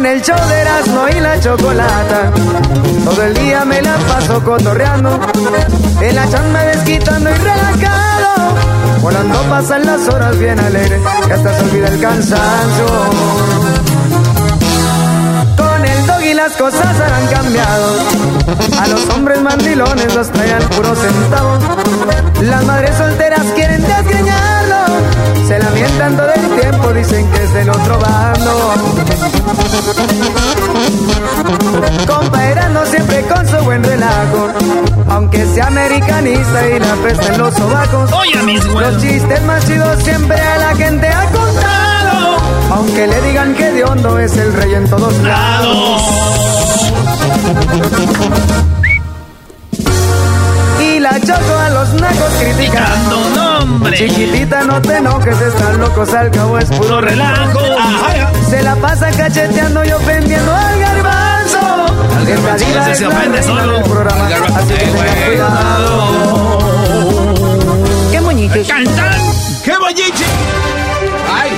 Con el show de Erasmo y la chocolata. Todo el día me la paso cotorreando. En la chamba desquitando y relajado. Volando pasan las horas bien alegres. Que hasta se olvida el cansancio. Con el dog y las cosas han cambiado. A los hombres mandilones los traen puros centavos. Las madres solteras quieren desgreñarlo. Se lamentan todo el tiempo, dicen que es del otro bando. Comparando siempre con su buen relajo. Aunque sea americanista y la pesta en los sobacos. Oye, mis güeyes. Los chistes más chidos siempre a la gente ha contado. Aunque le digan que de hondo es el rey en todos lados. Y la choco a los nacos criticando. No, hombre. Chiquitita, no te enojes, están locos, al cabo es puro relajo. Se la pasa cacheteando y ofendiendo al garbanzo. Al garbanzo, se la ofende solo. del programa, Al garbanzo, así que eh, tengan cuidado. ¡Qué ¡Cantán! ¡Qué bolliche! ¡Ay!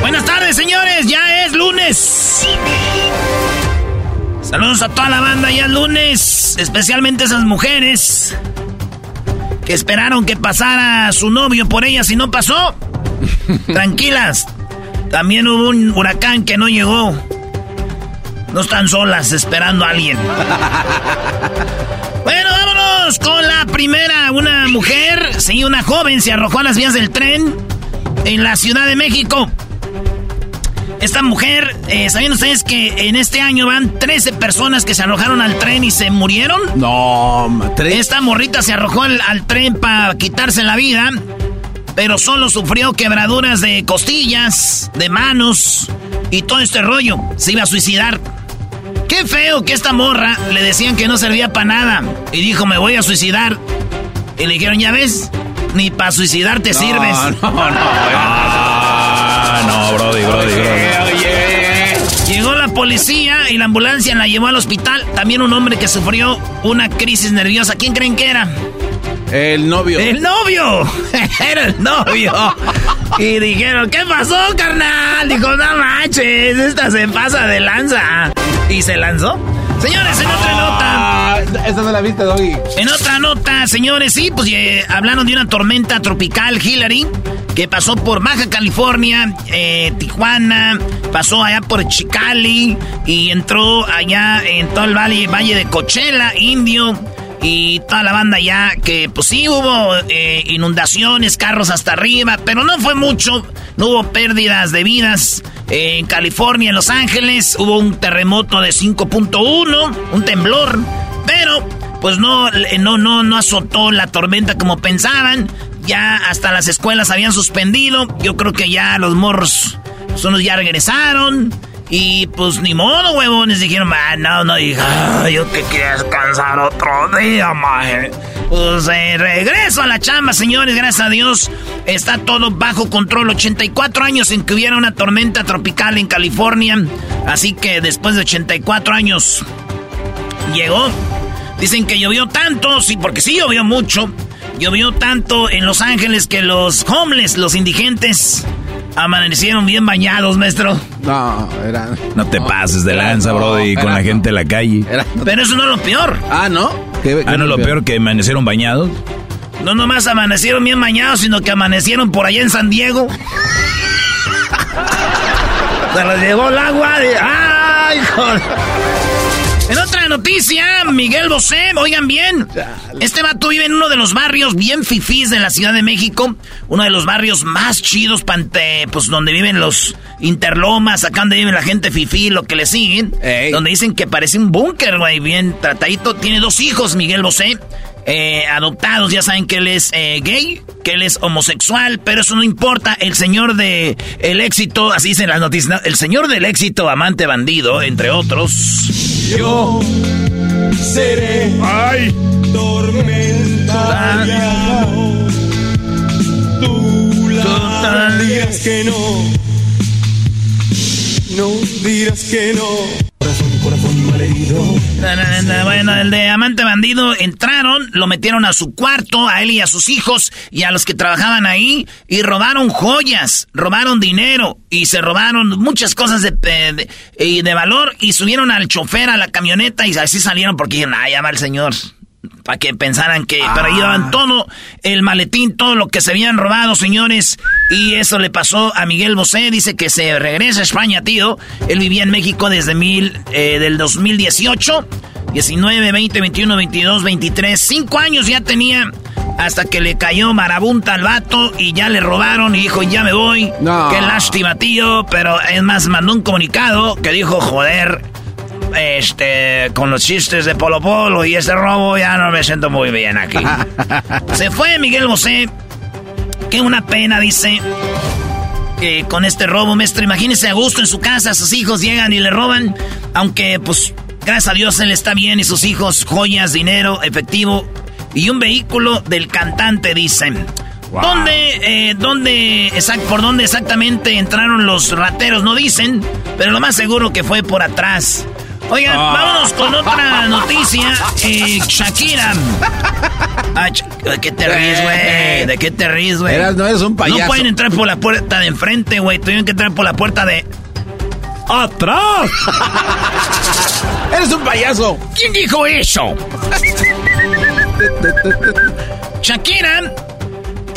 Buenas tardes, señores. Ya es lunes. Saludos a toda la banda. Ya es lunes. Especialmente esas mujeres que esperaron que pasara su novio por ellas y no pasó. Tranquilas. También hubo un huracán que no llegó. No están solas esperando a alguien. Bueno, vámonos con la primera. Una mujer, sí, una joven se arrojó a las vías del tren en la Ciudad de México. Esta mujer, eh, ¿sabían ustedes que en este año van 13 personas que se arrojaron al tren y se murieron? No, tres. Esta morrita se arrojó al, al tren para quitarse la vida, pero solo sufrió quebraduras de costillas, de manos y todo este rollo. Se iba a suicidar. Qué feo que esta morra le decían que no servía para nada y dijo me voy a suicidar. Y le dijeron, ya ves, ni para suicidar te sirves. No, no, no. Ah, no, Brody, Brody, Brody. Policía y la ambulancia la llevó al hospital. También un hombre que sufrió una crisis nerviosa. ¿Quién creen que era? El novio. ¡El novio! Era el novio. Y dijeron, ¿qué pasó, carnal? Dijo, no manches, esta se pasa de lanza. Y se lanzó. Señores, en otra nota. Ah, esa no la viste, Doggy. En otra nota, señores, sí, pues eh, hablaron de una tormenta tropical, Hillary, que pasó por Baja California, eh, Tijuana, pasó allá por Chicali y entró allá en todo el valle, valle de Coachella, Indio y toda la banda allá, que pues sí hubo eh, inundaciones, carros hasta arriba, pero no fue mucho, no hubo pérdidas de vidas. En California, en Los Ángeles, hubo un terremoto de 5.1, un temblor, pero pues no, no, no, no azotó la tormenta como pensaban. Ya hasta las escuelas habían suspendido. Yo creo que ya los morros, pues, unos ya regresaron. Y pues ni modo, huevones. Dijeron, ah, no, no, hija, yo que quería descansar otro día, maje. Pues eh, regreso a la chamba, señores, gracias a Dios. Está todo bajo control. 84 años en que hubiera una tormenta tropical en California. Así que después de 84 años, llegó. Dicen que llovió tanto, sí, porque sí llovió mucho. Llovió tanto en Los Ángeles que los homeless, los indigentes, amanecieron bien bañados, maestro. No, era. No te pases de lanza, no, Brody, con la no. gente en la calle. era- Pero eso no es lo peor. Ah, ¿no? ¿Qué- Ah, no, lo peor que amanecieron bañados. No nomás amanecieron bien bañados, sino que amanecieron por allá en San Diego. Se les llegó el agua de... ¡Ay, joder! Noticia, Miguel Bosé, oigan bien, este vato vive en uno de los barrios bien fifís de la Ciudad de México, uno de los barrios más chidos, pante, pues donde viven los interlomas, acá donde vive la gente fifí, lo que le siguen, Ey. donde dicen que parece un búnker, güey, bien tratadito, tiene dos hijos, Miguel Bosé, eh, adoptados, ya saben que él es eh, gay, que él es homosexual, pero eso no importa, el señor de el éxito, así dicen las noticias, ¿no? el señor del éxito, amante bandido, entre otros. Yo seré ¡Ay! tormenta. Tú la dirás que no. No dirás que no. Corazón, Bueno, el de amante bandido entraron, lo metieron a su cuarto, a él y a sus hijos y a los que trabajaban ahí y robaron joyas, robaron dinero y se robaron muchas cosas de, de- de valor y subieron al chofer a la camioneta y así salieron porque dijeron, ah, ya el señor. Para que pensaran que... Pero llevaban todo el maletín, todo lo que se habían robado, señores. Y eso le pasó a Miguel Bosé. Dice que se regresa a España, tío. Él vivía en México desde mil, eh, del 2018. 19, 20, 21, 22, 23. Cinco años ya tenía hasta que le cayó marabunta al vato y ya le robaron y dijo, ya me voy. No. Qué lástima, tío. Pero es más, mandó un comunicado que dijo, joder, este, con los chistes de Polo Polo y ese robo ya no me siento muy bien aquí. Se fue Miguel Bosé. Qué una pena, dice. eh, con este robo, maestro. Imagínese a gusto en su casa, sus hijos llegan y le roban. Aunque, pues, gracias a Dios él está bien y sus hijos, joyas, dinero, efectivo y un vehículo del cantante, dicen. ¿Dónde, eh, dónde, exact, por dónde exactamente entraron los rateros? No dicen, pero lo más seguro que fue por atrás. Oigan, vámonos con otra noticia. Eh, Shakira. Ah, ¿De qué te ríes, güey? ¿De qué te ríes, güey? No eres un payaso. No pueden entrar por la puerta de enfrente, güey. Tuvieron que entrar por la puerta de... ¡Atrás! ¡Eres un payaso! ¿Quién dijo eso? Shakira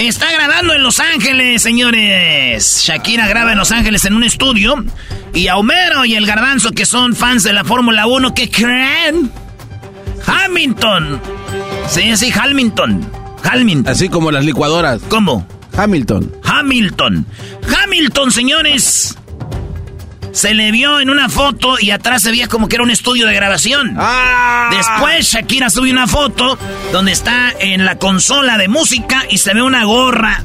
está grabando en Los Ángeles, señores. Shakira graba en Los Ángeles en un estudio. Y a Homero y el Garbanzo, que son fans de la Fórmula 1, ¿qué creen? Hamilton. Sí, sí, Hamilton. Hamilton. Así como las licuadoras. ¿Cómo? Hamilton. Hamilton. Hamilton, señores. Se le vio en una foto y atrás se veía como que era un estudio de grabación. ¡Ah! Después Shakira sube una foto donde está en la consola de música y se ve una gorra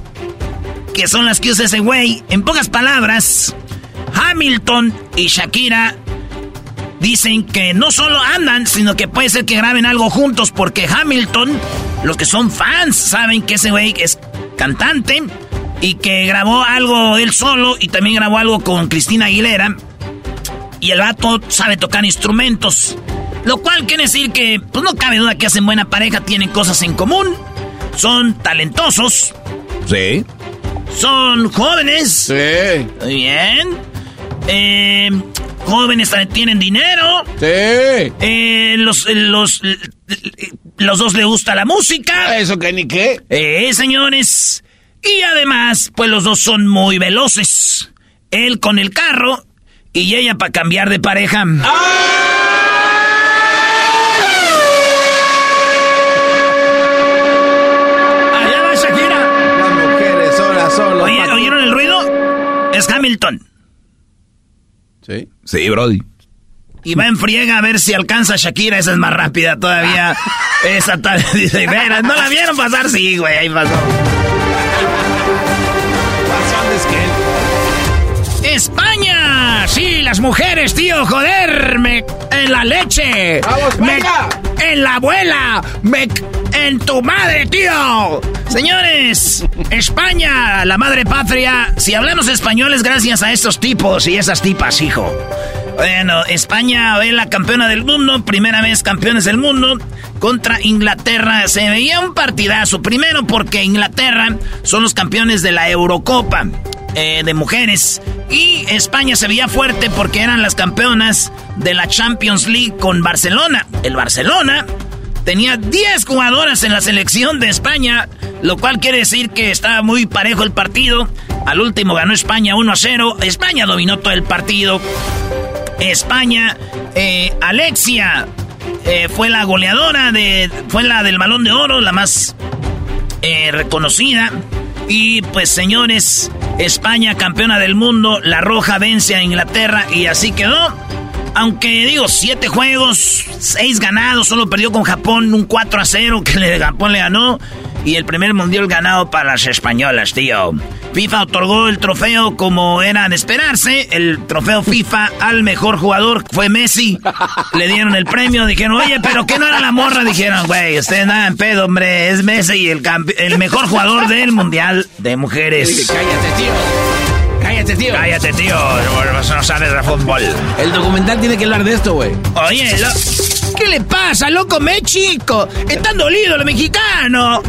que son las que usa ese güey. En pocas palabras, Hamilton y Shakira dicen que no solo andan, sino que puede ser que graben algo juntos porque Hamilton, los que son fans, saben que ese güey es cantante y que grabó algo él solo y también grabó algo con Cristina Aguilera. Y el vato sabe tocar instrumentos. Lo cual quiere decir que, pues no cabe duda que hacen buena pareja, tienen cosas en común. Son talentosos, Sí. son jóvenes. Sí. Muy bien. Eh, jóvenes tienen dinero. Sí. Eh, los, los, los dos le gusta la música. Eso que ni qué. Eh, señores. Y además, pues los dos son muy veloces. Él con el carro y ella para cambiar de pareja. Allá va Shakira. Las mujeres solas, solas. Oye, ¿Oyeron el ruido? Es Hamilton. Sí. Sí, Brody. Y va en friega a ver si alcanza a Shakira. Esa es más rápida todavía. Esa tal. Dice, "Veras, ¿no la vieron pasar? Sí, güey, ahí pasó. España, sí, las mujeres, tío, joder, me en la leche, ¡Vamos, me, en la abuela, me en tu madre, tío. Señores, España, la madre patria. Si hablamos español es gracias a estos tipos y esas tipas, hijo. Bueno, España es la campeona del mundo, primera vez campeones del mundo contra Inglaterra. Se veía un partidazo. Primero porque Inglaterra son los campeones de la Eurocopa eh, de mujeres. Y España se veía fuerte porque eran las campeonas de la Champions League con Barcelona. El Barcelona tenía 10 jugadoras en la selección de España, lo cual quiere decir que estaba muy parejo el partido. Al último ganó España 1 a 0. España dominó todo el partido. España, eh, Alexia eh, fue la goleadora de, fue la del balón de oro, la más reconocida. Y pues señores, España campeona del mundo, la roja vence a Inglaterra y así quedó. Aunque digo, siete juegos, seis ganados, solo perdió con Japón un 4 a 0 que le, Japón le ganó. Y el primer mundial ganado para las españolas, tío. FIFA otorgó el trofeo como era de esperarse. El trofeo FIFA al mejor jugador fue Messi. Le dieron el premio. Dijeron, oye, pero ¿qué no era la morra? Dijeron, güey, ustedes nada en pedo, hombre. Es Messi el, el mejor jugador del mundial de mujeres. Cállate, tío. Cállate, tío. Cállate, tío. No sabes de fútbol. El documental tiene que hablar de esto, güey. Oye, ¿qué le pasa, loco? Me chico. Están dolidos los mexicanos.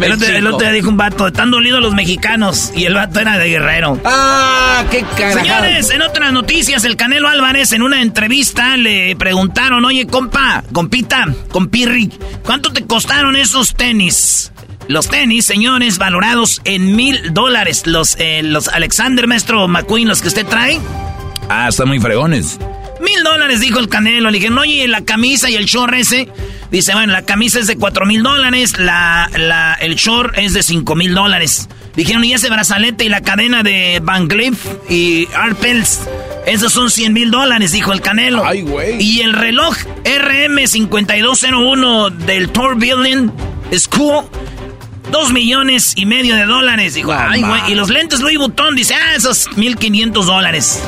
El otro día dijo un vato, están dolidos los mexicanos. Y el vato era de guerrero. Ah, qué carajo. Señores, en otras noticias, el Canelo Álvarez en una entrevista le preguntaron, oye, compa, compita, compirri, ¿cuánto te costaron esos tenis? Los tenis, señores, valorados en mil dólares. Los, eh, los Alexander Maestro McQueen, los que usted trae. Ah, están muy fregones. Mil dólares, dijo el Canelo. Le dije, oye, la camisa y el short ese. Dice, bueno, la camisa es de cuatro mil dólares, la, la, el short es de cinco mil dólares. Dijeron, y ese brazalete y la cadena de Van Cleef y Arpels, esos son 100 mil dólares, dijo el Canelo. Ay, güey. Y el reloj RM5201 del Tour Building School Dos millones y medio de dólares. Dijo, ay, güey. Y los lentes Louis Vuitton, dice, ah, esos mil quinientos dólares.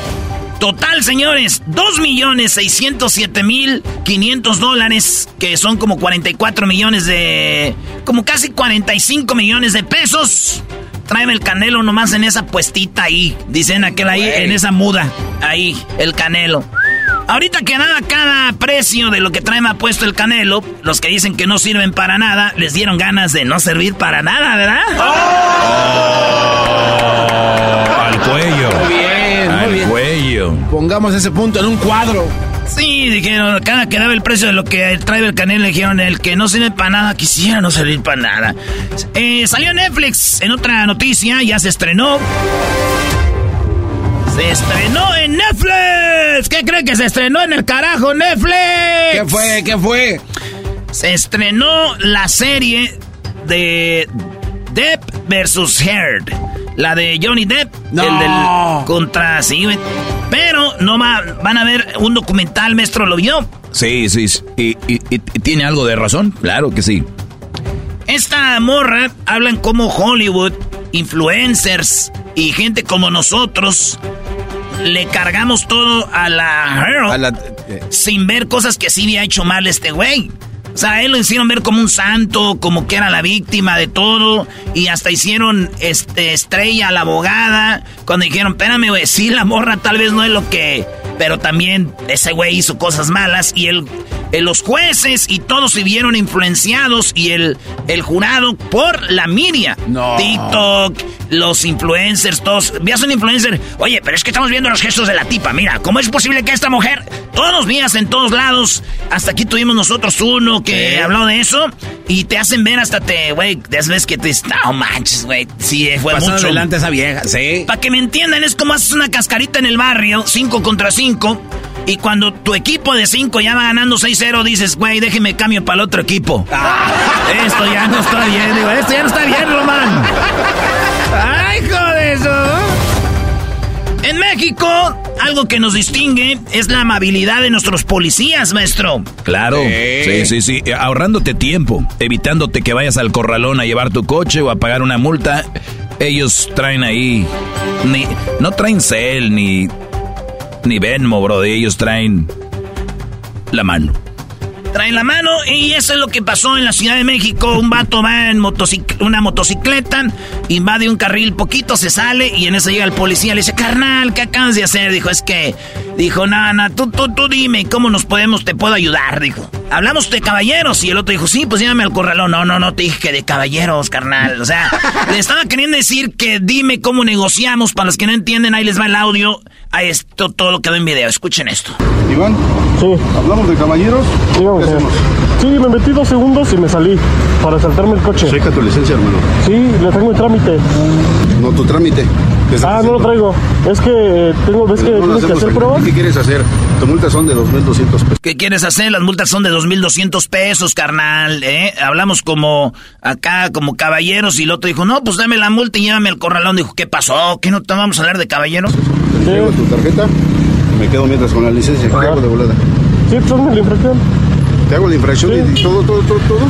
Total, señores, dos millones seiscientos siete mil quinientos dólares, que son como 44 millones de... como casi 45 millones de pesos. Tráeme el canelo nomás en esa puestita ahí, dicen aquel ahí, en esa muda, ahí, el canelo. Ahorita que nada, cada precio de lo que trae me ha puesto el canelo, los que dicen que no sirven para nada, les dieron ganas de no servir para nada, ¿verdad? Oh, al cuello. Pongamos ese punto en un cuadro. Sí, dijeron, cada que daba el precio de lo que trae el canelo, dijeron, el que no sirve para nada, quisiera no servir para nada. Eh, salió Netflix en otra noticia, ya se estrenó. Se estrenó en Netflix. ¿Qué creen que se estrenó en el carajo Netflix? ¿Qué fue? ¿Qué fue? Se estrenó la serie de Depp versus Heard. La de Johnny Depp. No. El del contra sí. Pero no va, van a ver un documental, maestro, ¿lo vio? Sí, sí. sí. Y, y- y- y tiene algo de razón. Claro que sí. Esta morra hablan como Hollywood, influencers y gente como nosotros le cargamos todo a la Heard A la- eh, sin ver cosas que sí había hecho mal este güey. O sea, él lo hicieron ver como un santo, como que era la víctima de todo. Y hasta hicieron este, estrella a la abogada. Cuando dijeron, espérame, güey, sí, la morra tal vez no es lo que... Pero también ese güey hizo cosas malas. Y él, eh, los jueces y todos se vieron influenciados. Y el, el jurado por la media. No. TikTok, los influencers, todos. Veas un influencer. Oye, pero es que estamos viendo los gestos de la tipa. Mira, ¿cómo es posible que esta mujer... Todos los días en todos lados. Hasta aquí tuvimos nosotros uno que habló de eso. Y te hacen ver hasta te, güey, veces que te... No manches, güey. Sí, fue Pasó mucho. adelante esa vieja, sí. Para que me entiendan, es como haces una cascarita en el barrio, 5 contra 5. Y cuando tu equipo de 5 ya va ganando 6-0, dices, güey, déjeme cambio para el otro equipo. Esto ya no está bien, digo, esto ya no está bien, Román. ¡Ay, joder eso! En México, algo que nos distingue es la amabilidad de nuestros policías, maestro. Claro. Sí, sí, sí. Eh, Ahorrándote tiempo, evitándote que vayas al corralón a llevar tu coche o a pagar una multa. Ellos traen ahí. Ni, no traen cel ni. Ni Venmo, bro. Ellos traen. La mano. traen la mano y eso es lo que pasó en la Ciudad de México. Un vato va en una motocicleta, invade un carril poquito, se sale y en eso llega el policía. Le dice, carnal, ¿qué acabas de hacer? Dijo, es que, dijo, no, tú, tú, tú dime, ¿cómo nos podemos, te puedo ayudar? Dijo, hablamos de caballeros. Y el otro dijo, sí, pues llévame al corralón. No, no, no, te dije que de caballeros, carnal. O sea, le estaba queriendo decir que dime cómo negociamos. Para los que no entienden, ahí les va el audio. A esto todo quedó en video. Escuchen esto. Iván, Sí, hablamos de caballeros. dígame, ¿Qué hacemos? Sí, me metí dos segundos y me salí para saltarme el coche. Checa tu licencia, hermano. Sí, le tengo el trámite. No, tu trámite. ¿Qué estás Ah, no lo traigo. Es que eh, tengo, ves que No tienes que hacer pruebas. ¿Qué quieres hacer? Tu multa son de 2.200 pesos. ¿Qué quieres hacer? Las multas son de 2.200 pesos, carnal, ¿eh? Hablamos como acá, como caballeros, y el otro dijo, no, pues dame la multa y llévame al corralón. Dijo, ¿qué pasó? ¿Qué no te vamos a hablar de caballeros? Te entrego tu tarjeta. Me quedo mientras con la licencia. ¿Qué hago de volada? Sí, pues hazme la infracción. Te hago la infracción y todo, todo, todo, todo.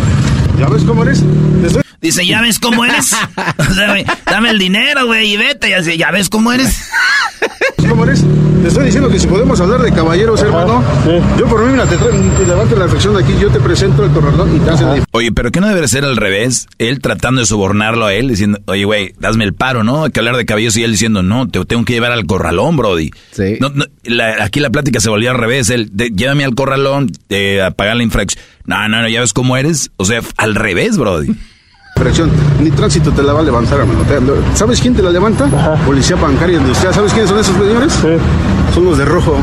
¿Ya ves cómo eres? Te estoy... Dice, ¿ya ves cómo eres? O sea, güey, dame el dinero, güey, y vete. Y así, ¿ya ves cómo eres? ¿Cómo eres? Te estoy diciendo que si podemos hablar de caballeros, hermano. sí. Yo por mí, mira, te, te levanto la infracción de aquí, yo te presento el corralón y te hacen la Oye, pero ¿qué no debería ser al revés? Él tratando de sobornarlo a él, diciendo, oye, güey, hazme el paro, ¿no? Hay que hablar de caballos y él diciendo, no, te tengo que llevar al corralón, Brody. Sí. No, no, la- aquí la plática se volvió al revés. Él, de- llévame al corralón eh, a pagar la infracción. No, no, no, ¿ya ves cómo eres? O sea, al revés, Brody. Ni tránsito te la va a levantar, hermano. ¿Sabes quién te la levanta? Policía bancaria industrial. ¿Sabes quiénes son esos señores? Sí. Son los de rojo.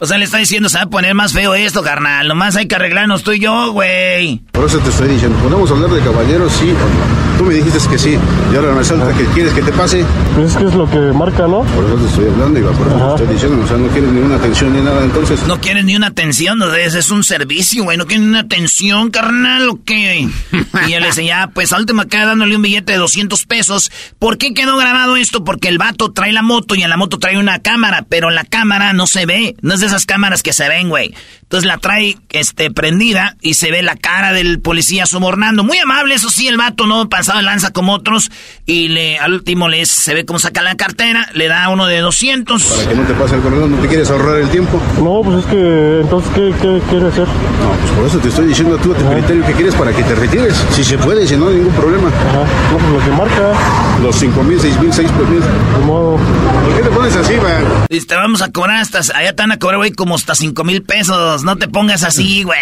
O sea, le está diciendo, se va a poner más feo esto, carnal. Nomás hay que arreglarnos tú y yo, güey. Por eso te estoy diciendo, ¿podemos hablar de caballeros? Sí o no. Tú me dijiste que sí, y ahora me salta que quieres que te pase. Pues es que es lo que marca, ¿no? Por eso te estoy hablando, Iba, por eso te estoy diciendo, o sea, no quieres ninguna atención ni nada, entonces... No quieres ni una atención, no, es, es un servicio, güey. No quieres ni una atención, carnal, ¿o qué? Y él le dice, ya, pues al último acá dándole un billete de 200 pesos. ¿Por qué quedó grabado esto? Porque el vato trae la moto y en la moto trae una cámara, pero la cámara no se ve. No es de esas cámaras que se ven, güey. Entonces la trae, este, prendida y se ve la cara del policía sobornando. Muy amable, eso sí, el vato no pasado de lanza como otros. Y le, al último le, se ve cómo saca la cartera, le da uno de 200. Para que no te pase el corredor, ¿no te quieres ahorrar el tiempo? No, pues es que, entonces, ¿qué, qué quiere hacer? No, pues por eso te estoy diciendo tú a tu criterio que quieres para que te retires. Si se puede, si no hay ningún problema. Ajá. No, pues lo que marca. Los 5 mil, 6 mil, 6 mil. De modo. ¿Por qué te pones así, va? Dice, te vamos a cobrar hasta, allá te van a cobrar, güey, como hasta cinco mil pesos. No te pongas así, güey.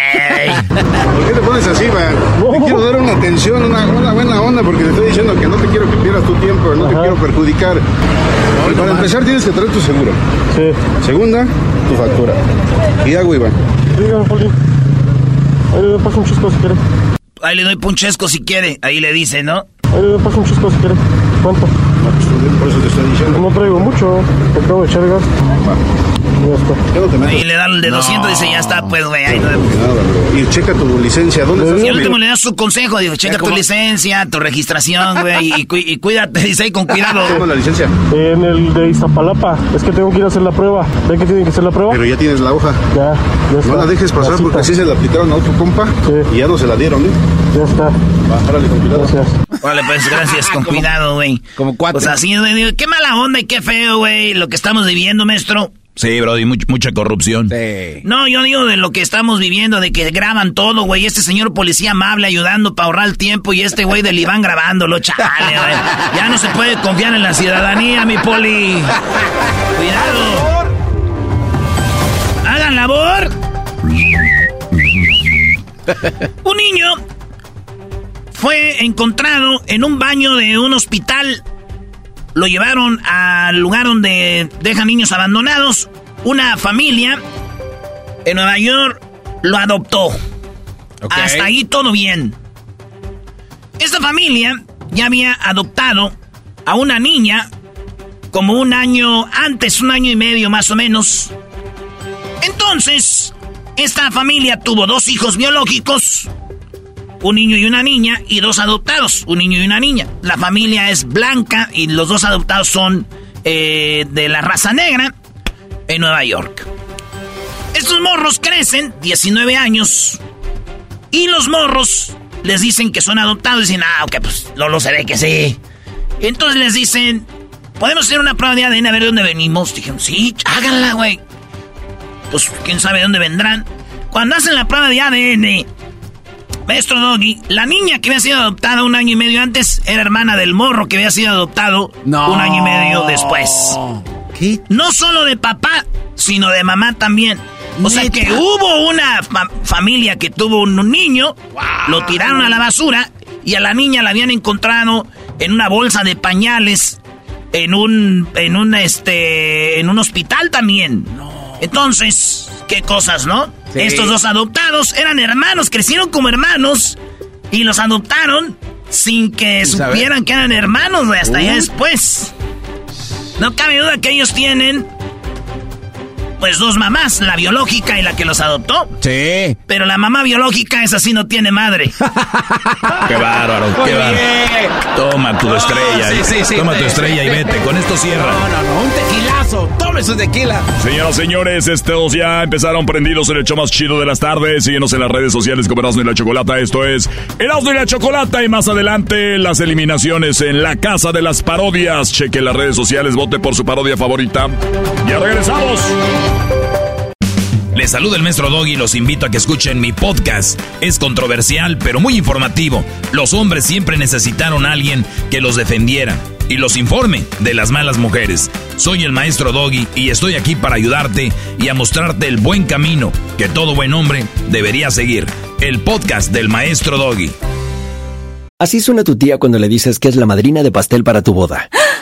¿Por qué te pones así, va? Te quiero dar una atención, una, una buena onda, porque te estoy diciendo que no te quiero que pierdas tu tiempo, no te quiero perjudicar. para empezar, tienes que traer tu seguro. Sí. Segunda, tu factura. Y hago, Iván. Dígame, Poli. Ahí le paso un chisco si quiere. Ahí le doy punchesco si quiere. Ahí le dice, ¿no? Ahí le paso un chisco si quiere. ¿Cuánto? No, pues, por eso te estoy diciendo. No traigo mucho. Te acabo de echar gas. No. Ahí le da el de 200 y dice, ya está, pues, güey. ahí no-. Y checa tu licencia. ¿Dónde estás? Y al último le da su consejo, digo, checa tu licencia, tu registración, güey, y, cu- y cuídate, dice ahí con cuidado. Tengo la licencia. En el de Iztapalapa. Es que tengo que ir a hacer la prueba. ¿Ve que tienen que hacer la prueba? Pero ya tienes la hoja. Ya, ya está. No la dejes pasar porque así se la aplicaron a otro compa y ya no se la dieron, ¿eh? Ya está. Va, órale, con cuidado. Gracias. Vale, pues gracias, con cuidado, güey. como cuatro. Pues así, güey, digo, qué mala onda y qué feo, güey, lo que estamos viviendo, maestro. Sí, Brody, much- mucha corrupción. Sí. No, yo digo de lo que estamos viviendo, de que graban todo, güey. Este señor policía amable ayudando para ahorrar el tiempo y este güey del Iván grabándolo, chale, güey. Ya no se puede confiar en la ciudadanía, mi poli. Cuidado. Hagan labor. Un niño fue encontrado en un baño de un hospital. Lo llevaron al lugar donde dejan niños abandonados. Una familia en Nueva York lo adoptó. Hasta ahí todo bien. Esta familia ya había adoptado a una niña como un año antes, un año y medio más o menos. Entonces, esta familia tuvo dos hijos biológicos, un niño y una niña, y dos adoptados, un niño y una niña. La familia es blanca y los dos adoptados son eh, de la raza negra en Nueva York. Estos morros crecen, 19 años, y los morros les dicen que son adoptados. Dicen, ah, ok, pues Lolo se ve que sí. Entonces les dicen, ¿podemos hacer una prueba de ADN a ver de dónde venimos? Dijeron, sí, háganla, güey. Pues quién sabe de dónde vendrán. cuando hacen la prueba de ADN, maestro Doggy, la niña que había sido adoptada un año y medio antes era hermana del morro que había sido adoptado un año y medio después. ¿Qué? No solo de papá, sino de mamá también. O sea que hubo una fa- familia que tuvo un, un niño, lo tiraron a la basura y a la niña la habían encontrado en una bolsa de pañales en un en un este en un hospital también. Entonces, qué cosas, ¿no? Sí. Estos dos adoptados eran hermanos, crecieron como hermanos y los adoptaron sin que saber. supieran que eran hermanos, hasta allá Uy. después. No cabe duda que ellos tienen pues dos mamás, la biológica y la que los adoptó. Sí. Pero la mamá biológica esa sí no tiene madre. Qué bárbaro, qué bárbaro. bien. Toma tu No, estrella. sí, sí, sí, Toma tu sí, estrella y vete. Con esto cierra. No, no, no, un tequilazo. Tome su tequila. Señoras, señores, estos ya empezaron prendidos en el show más chido de las tardes. Síguenos en las redes sociales como Erasmo y la Chocolata. Esto es Erasmo y la Chocolata. Y más adelante, las eliminaciones en la Casa de las Parodias. Cheque las redes sociales, vote por su parodia favorita. Ya regresamos. Les saluda el maestro Doggy y los invito a que escuchen mi podcast. Es controversial, pero muy informativo. Los hombres siempre necesitaron a alguien que los defendiera y los informe de las malas mujeres. Soy el maestro Doggy y estoy aquí para ayudarte y a mostrarte el buen camino que todo buen hombre debería seguir. El podcast del maestro Doggy. Así suena tu tía cuando le dices que es la madrina de pastel para tu boda.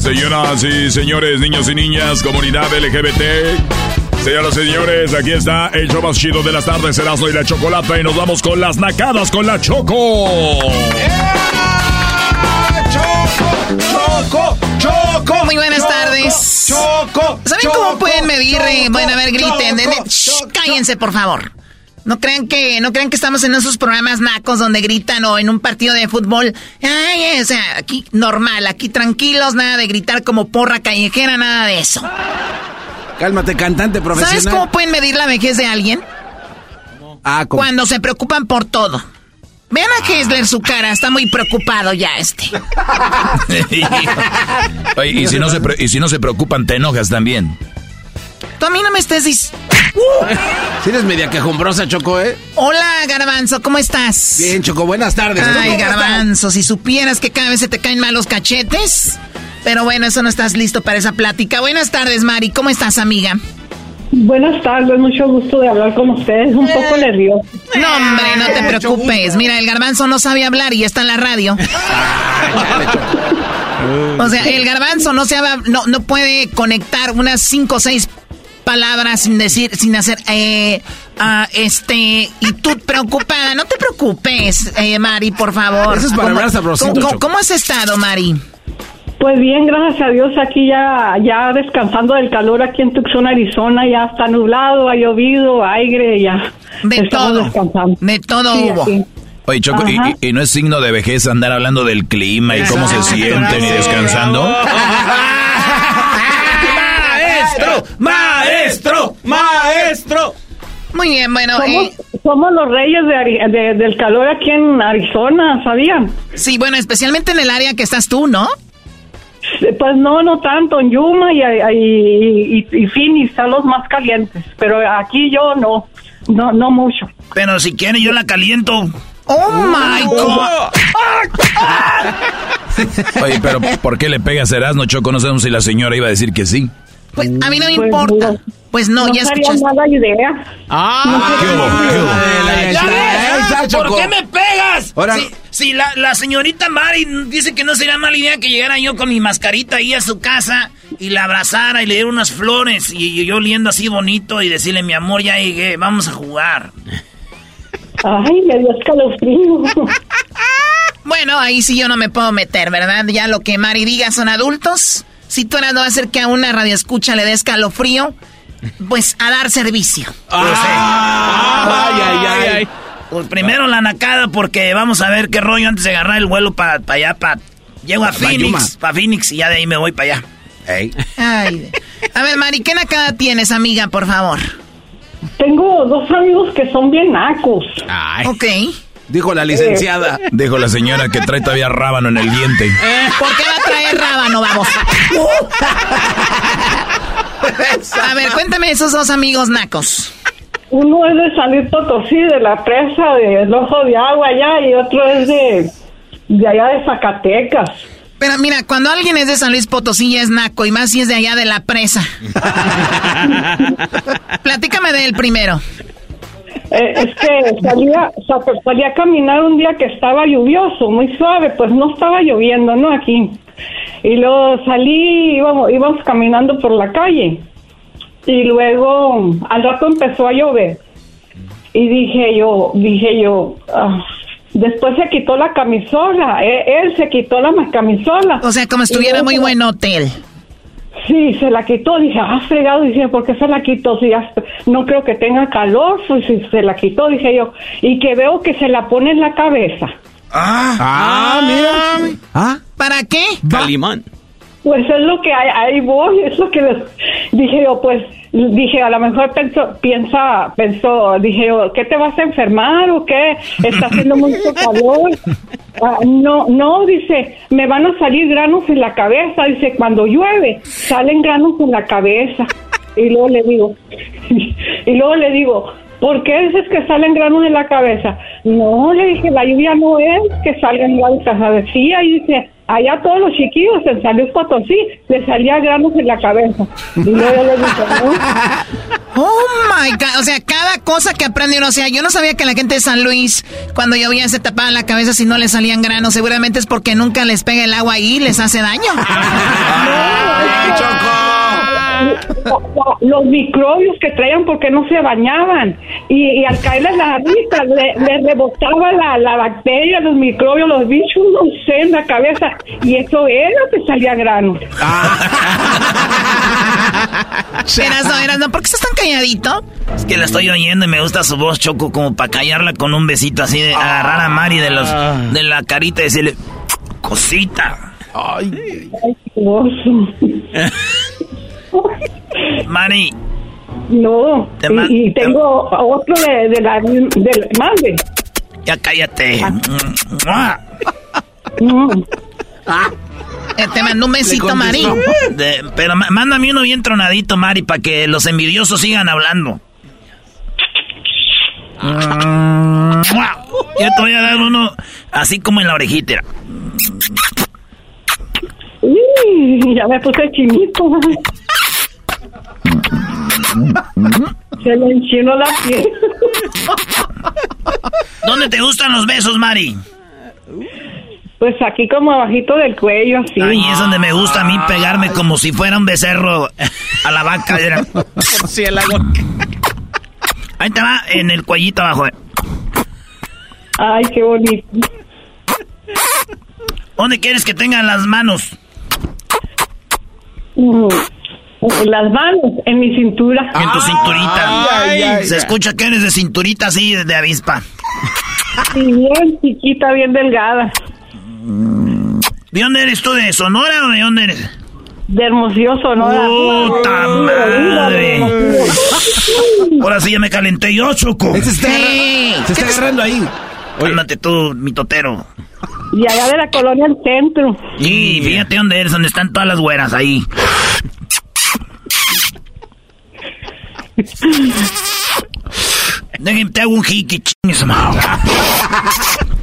Señoras y señores, niños y niñas, comunidad LGBT. Señoras y señores, aquí está el show más chido de las tardes, Erasmo y la Chocolata. Y nos vamos con las nacadas con la Choco. Choco, choco. Muy buenas tardes. Choco. ¿Saben choco, cómo pueden medir? eh, choco, bueno, a ver, griten. choco, de- de- shh, cállense, por favor. No crean que, no crean que estamos en esos programas nacos donde gritan o en un partido de fútbol. Ay, o sea, aquí normal, aquí tranquilos, nada de gritar como porra callejera, nada de eso. Cálmate, cantante profesional. ¿Sabes cómo pueden medir la vejez de alguien? Ah, ¿cómo? Cuando se preocupan por todo. Vean a Hesler su cara, está muy preocupado ya este. Oye, y si, no se, pre- y si no se preocupan, te enojas también. Tú a mí no me estés diciendo... Si eres media quejumbrosa, Choco, ¿eh? Hola, Garbanzo, ¿cómo estás? Bien, Choco, buenas tardes. Ay. Garbanzo, si supieras que cada vez se te caen mal los cachetes. Pero bueno, eso no estás listo para esa plática. Buenas tardes, Mari. ¿Cómo estás, amiga? Buenas tardes, mucho gusto de hablar con ustedes. Un poco nervioso. No, hombre, no te preocupes. Mira, el garbanzo no sabe hablar y ya está en la radio. O sea, el garbanzo no sabe, no, no puede conectar unas cinco o seis palabras sin decir, sin hacer, eh, ah, este, y tú preocupada, no te preocupes, eh, Mari, por favor. Eso es para ¿Cómo- sabrosito, ¿cómo, has estado, Mari? Pues bien, gracias a Dios, aquí ya, ya descansando del calor aquí en Tucson, Arizona, ya está nublado, ha llovido, aire, ya. De estamos todo. descansando. De todo Sí, hubo. aquí. Oye, Choco, y, y- y no es signo de vejez andar hablando del clima y cómo se sienten y descansando? ¡Maestro! ¡Maestro! ¡Maestro! Muy bien, bueno, Somos, eh, somos los reyes de del calor aquí en Arizona, ¿sabían? Sí, bueno, especialmente en el área que estás tú, ¿no? Pues no, no tanto, en Yuma y, y, y, y Phoenix son los más calientes, pero aquí yo no, no, no mucho. Pero si quiere yo la caliento. ¡Oh, my God! Oye, pero ¿por qué le pegas a Erasmo, Choco? No sabemos si la señora iba a decir que sí. Pues a mí no me Pues importa. no. Pues no, no ya sería escuchaste. mala idea. Ah, ¿Qué hubo? ¿Qué hubo? Ahí ¡Ya está, ahí está, ves! ¿Por qué me pegas? Ahora- Si, si la, la señorita Mari dice que no sería mala idea que llegara yo con mi mascarita ahí a su casa y la abrazara y le diera unas flores y, y yo oliendo así bonito y decirle, mi amor, ya llegué, vamos a jugar. Ay, me dio escalofrío. Bueno, ahí sí yo no me puedo meter, ¿verdad? Ya lo que Mari diga son adultos. Si tú eras no va a hacer que a una radio escucha le dé escalofrío, pues a dar servicio. ay, ay, ay. Pues primero la nacada porque vamos a ver qué rollo antes de agarrar el vuelo para allá, para... Llego a Pa- pa'. Phoenix, para Phoenix y ya de ahí me voy para allá. Ay. A ver, Mari, ¿qué nacada tienes, amiga, por favor? Tengo dos amigos que son bien nacos. Ok. Dijo la licenciada. Dijo la señora que trae todavía rábano en el diente. ¿Por qué va a traer rábano, vamos? A ver, cuéntame esos dos amigos nacos. Uno es de San Luis Potosí, de la presa del Ojo de Agua allá, y otro es de, de allá de Zacatecas. Pero mira, cuando alguien es de San Luis Potosí ya es naco, y más si es de allá de la presa. Platícame de él primero. Eh, es que salía, sa- salía a caminar un día que estaba lluvioso, muy suave, pues no estaba lloviendo, ¿no? Aquí. Y luego salí, íbamos, íbamos caminando por la calle. Y luego al rato empezó a llover. Y dije yo, dije yo, ah, después se quitó la camisola, él, él se quitó la camisola. O sea, como estuviera muy buen hotel. Sí, se la quitó. Dije, ah, fregado. Dije, ¿por qué se la quitó? Si ya no creo que tenga calor, pues si se la quitó, dije yo. Y que veo que se la pone en la cabeza. Ah, mira. Ah, ¿Para qué? Calimán. Pues es lo que hay, ahí voy, es lo que les- dije yo, pues dije, a lo mejor pensó, piensa, pensó, dije yo, ¿qué te vas a enfermar o qué? Está haciendo mucho calor. Ah, no, no, dice, me van a salir granos en la cabeza, dice, cuando llueve, salen granos en la cabeza. Y luego le digo, y luego le digo, ¿por qué dices que salen granos en la cabeza? No, le dije, la lluvia no es que salgan granos, decía, y dice, allá todos los chiquillos en San Luis Potosí le salía granos en la cabeza. Y luego yo le dije, no. Oh my god, o sea, cada cosa que aprende uno, o sea, yo no sabía que la gente de San Luis, cuando llovía, se tapaban la cabeza si no les salían granos. Seguramente es porque nunca les pega el agua ahí y les hace daño. Los microbios que traían porque no se bañaban y, y al caerles la risa le, le rebotaba la, la bacteria, los microbios, los bichos, no sé, en la cabeza y eso era que salía granos. Eras no, eras no, ¿por qué estás tan calladito? Es que la estoy oyendo y me gusta su voz, Choco, como para callarla con un besito así, de agarrar a Mari de, los, de la carita y decirle, cosita. Ay, qué oso. Mari, No, Te y, y tengo otro de, de la del mande. ya cállate. Ah. Mm. Eh, te mandó un besito, Mari. De- pero mándame uno bien tronadito, Mari, para que los envidiosos sigan hablando. Mua. Yo te voy a dar uno así como en la orejita. ya me puse chinito. Se me enchinó la piel. ¿Dónde te gustan los besos, Mari? Pues aquí como abajito del cuello, así. Ahí es donde me gusta a mí pegarme como si fuera un becerro a la vaca. Era. Ahí te va, en el cuellito abajo. eh. Ay, qué bonito. ¿Dónde quieres que tengan las manos? Mm, Las manos en mi cintura. En tu cinturita. Ay, ay, Se ay. escucha que eres de cinturita así, de avispa. Y bien chiquita, bien delgada. ¿De dónde eres tú? ¿De Sonora o de dónde eres? de Hermosillo, Sonora. ¡Puta madre! Ahora sí ya me calenté yo, Choco. Se está, agarra- se está agarrando ahí. Cálmate tú, mi totero. Y allá de la colonia del centro. Sí, fíjate dónde eres, donde están todas las güeras ahí. Déjenme, te hago un jique, chingues.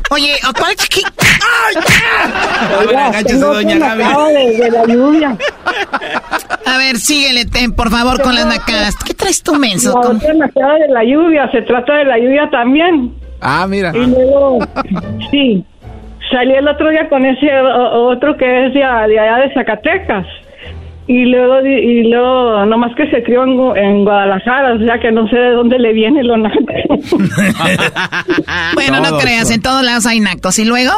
Oye, ¿o ¿cuál chiqui? Oiga, tengo acabo de, de la lluvia. A ver, síguele, ten, por favor, con las nacadas. ¿Qué traes tú, menso? ¿Cómo? otra me acaba de la lluvia, se trata de la lluvia también. Ah, mira. Y luego, sí, salí el otro día con ese otro que es de, de allá de Zacatecas. Y luego, di- y luego, nomás que se crió en, Gu- en Guadalajara, o sea que no sé de dónde le viene lo naco. Bueno, no creas, todos. en todos lados hay nacos. ¿Y luego?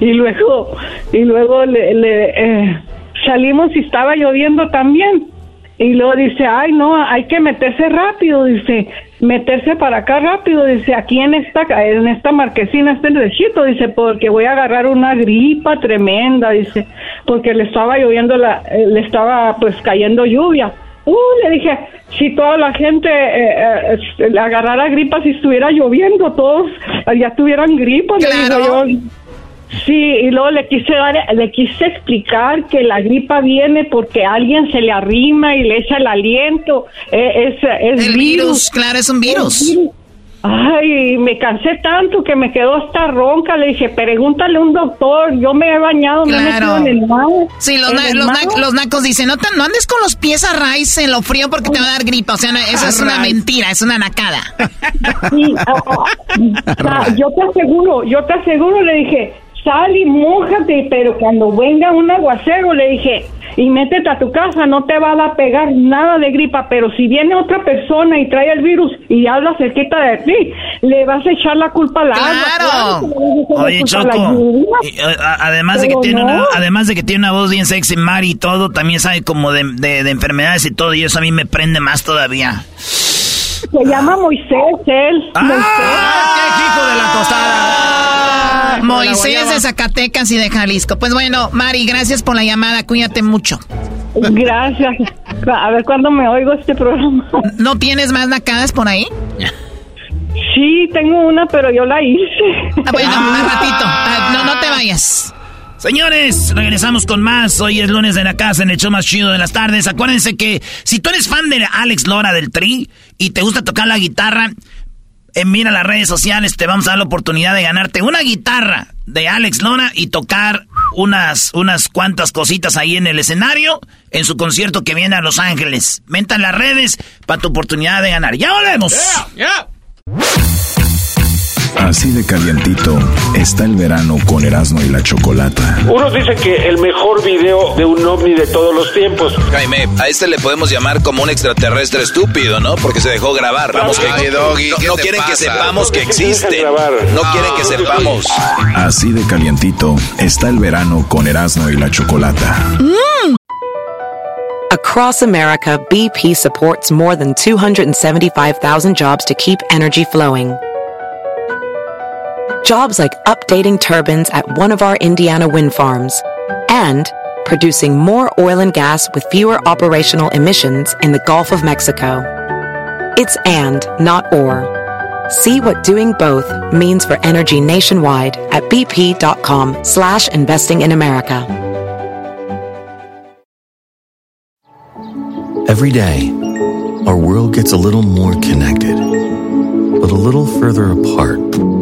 y luego, y luego le, le, eh, salimos y estaba lloviendo también. Y luego dice, ay no, hay que meterse rápido, dice, meterse para acá rápido, dice, aquí en esta, en esta marquesina, este derechito, dice, porque voy a agarrar una gripa tremenda, dice, porque le estaba lloviendo, la, eh, le estaba pues cayendo lluvia. Uh, le dije, si toda la gente eh, eh, agarrara gripa si estuviera lloviendo, todos ya tuvieran gripa, yo. Sí, y luego le quise dar, le quise explicar que la gripa viene porque alguien se le arrima y le echa el aliento. Eh, es, es El virus, claro, es un virus. Es Ay, me cansé tanto que me quedó hasta ronca. Le dije, pregúntale a un doctor. Yo me he bañado, me he Claro. metido en el mar. Sí, los, na- los, na- los nacos dicen, no, te- no andes con los pies a raíz en lo frío porque te va a dar gripa. O sea, no, eso es una mentira, es una nacada. Sí, ah, ah, ah, yo te aseguro, yo te aseguro, le dije, sal y mójate, pero cuando venga un aguacero, le dije, y métete a tu casa, no te va a pegar nada de gripa, pero si viene otra persona y trae el virus y habla cerquita de ti, le vas a echar la culpa. ¡Claro! a la Oye, a la Choco, y, eh, a- además de que tiene una, además de que tiene una voz bien sexy, Mari y todo, también sabe como de, de- de enfermedades y todo, y eso a mí me prende más todavía. Se llama Moisés, él. ¡Ah! Moisés. hijo de la tostada! Moisés de Zacatecas y de Jalisco. Pues bueno, Mari, gracias por la llamada. Cuídate mucho. Gracias. A ver cuándo me oigo este programa. ¿No tienes más nacadas por ahí? Sí, tengo una, pero yo la hice. Ah, bueno, más ratito. Ah, no. Señores, regresamos con más. Hoy es lunes de la casa en el show más chido de las tardes. Acuérdense que si tú eres fan de Alex Lora del Tri y te gusta tocar la guitarra, eh, mira las redes sociales, te vamos a dar la oportunidad de ganarte una guitarra de Alex Lora y tocar unas, unas cuantas cositas ahí en el escenario en su concierto que viene a Los Ángeles. Venta en las redes para tu oportunidad de ganar. ¡Ya volvemos! Así de calientito está el verano con Erasmo y la Chocolata. Unos dicen que el mejor video de un ovni de todos los tiempos. Jaime, a este le podemos llamar como un extraterrestre estúpido, ¿no? Porque se dejó grabar. Vamos, que Doggy, no, ¿qué no te quieren que sepamos que ¿Por qué se dejan existe. No quieren que sepamos. Así de calientito está el verano con Erasmo y la Chocolata. Across America, BP supports more than 275,000 jobs to keep energy flowing. Jobs like updating turbines at one of our Indiana wind farms and producing more oil and gas with fewer operational emissions in the Gulf of Mexico. It's and, not or. See what doing both means for energy nationwide at bp.com slash investing in America. Every day, our world gets a little more connected, but a little further apart.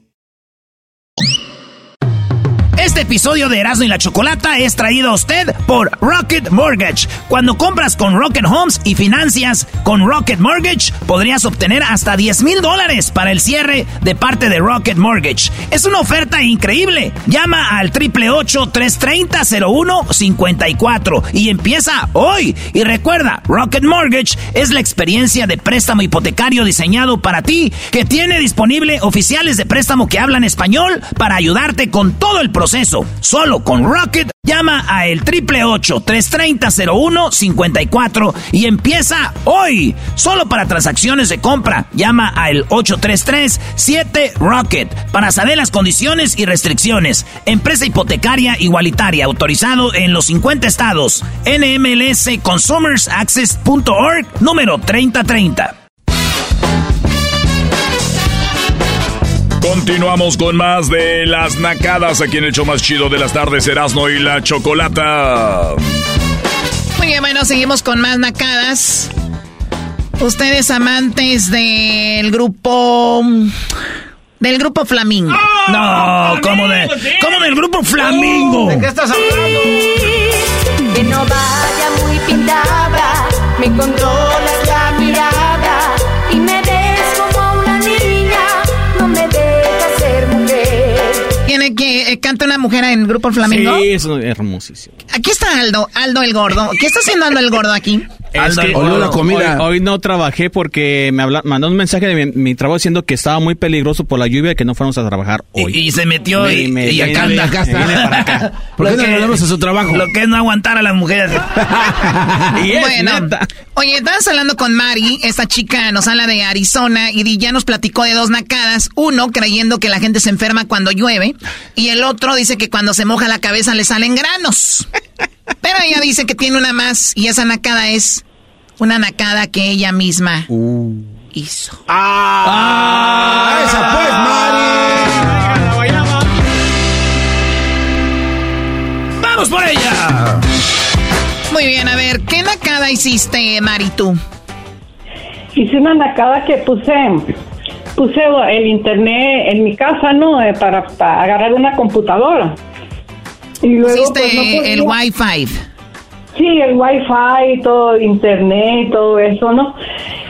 Este episodio de Erasmo y la Chocolata es traído a usted por Rocket Mortgage. Cuando compras con Rocket Homes y financias con Rocket Mortgage, podrías obtener hasta 10 mil dólares para el cierre de parte de Rocket Mortgage. Es una oferta increíble. Llama al 888-330-0154 y empieza hoy. Y recuerda, Rocket Mortgage es la experiencia de préstamo hipotecario diseñado para ti que tiene disponible oficiales de préstamo que hablan español para ayudarte con todo el proceso Solo con Rocket, llama a el 888-330-0154 y empieza hoy. Solo para transacciones de compra, llama al 833-7 Para saber las condiciones y restricciones. Empresa hipotecaria igualitaria autorizado en los 50 estados. NMLS Consumers Access.org número 3030. Continuamos con más de las nacadas aquí en el show más chido de las tardes, Erasmo y la Chocolata. Muy bien, bueno, seguimos con más nacadas. Ustedes amantes del grupo... Del grupo Flamingo. no, ¿cómo, de, ¿cómo del grupo Flamingo? ¿De qué estás hablando? Que no vaya muy pintada, me controlas eh, canta una mujer en Grupo Flamengo? Sí, es hermosísimo. Aquí está Aldo, Aldo el gordo. ¿Qué está haciendo Aldo el gordo aquí? Aldo, la comida. Hoy, no trabajé porque me mandó un mensaje de mi, trabajo diciendo que estaba muy peligroso por la lluvia y que no fuéramos a trabajar hoy. Y, se metió y, acá anda. Acá está. ¿Por qué no hablamos a su trabajo? Lo que es no aguantar a las mujeres. bueno, oye, estabas hablando con Mari, esta chica nos habla de Arizona y ya nos platicó de dos nacadas. Uno, creyendo que la gente se enferma cuando llueve. Y el otro dice que cuando se moja la cabeza le salen granos. Pero ella dice que tiene una más y esa nacada es una nacada que ella misma uh. hizo. ¡Ah! ah esa pues, Mari! ¡Vamos por ella! Muy bien, a ver, ¿qué nacada hiciste, Mari, tú? Hice una nacada que puse puse el internet en mi casa, ¿no? Eh, para, agarrar una computadora. Y luego, pues, el Wi-Fi. Sí, el Wi-Fi, todo internet, todo eso, ¿no?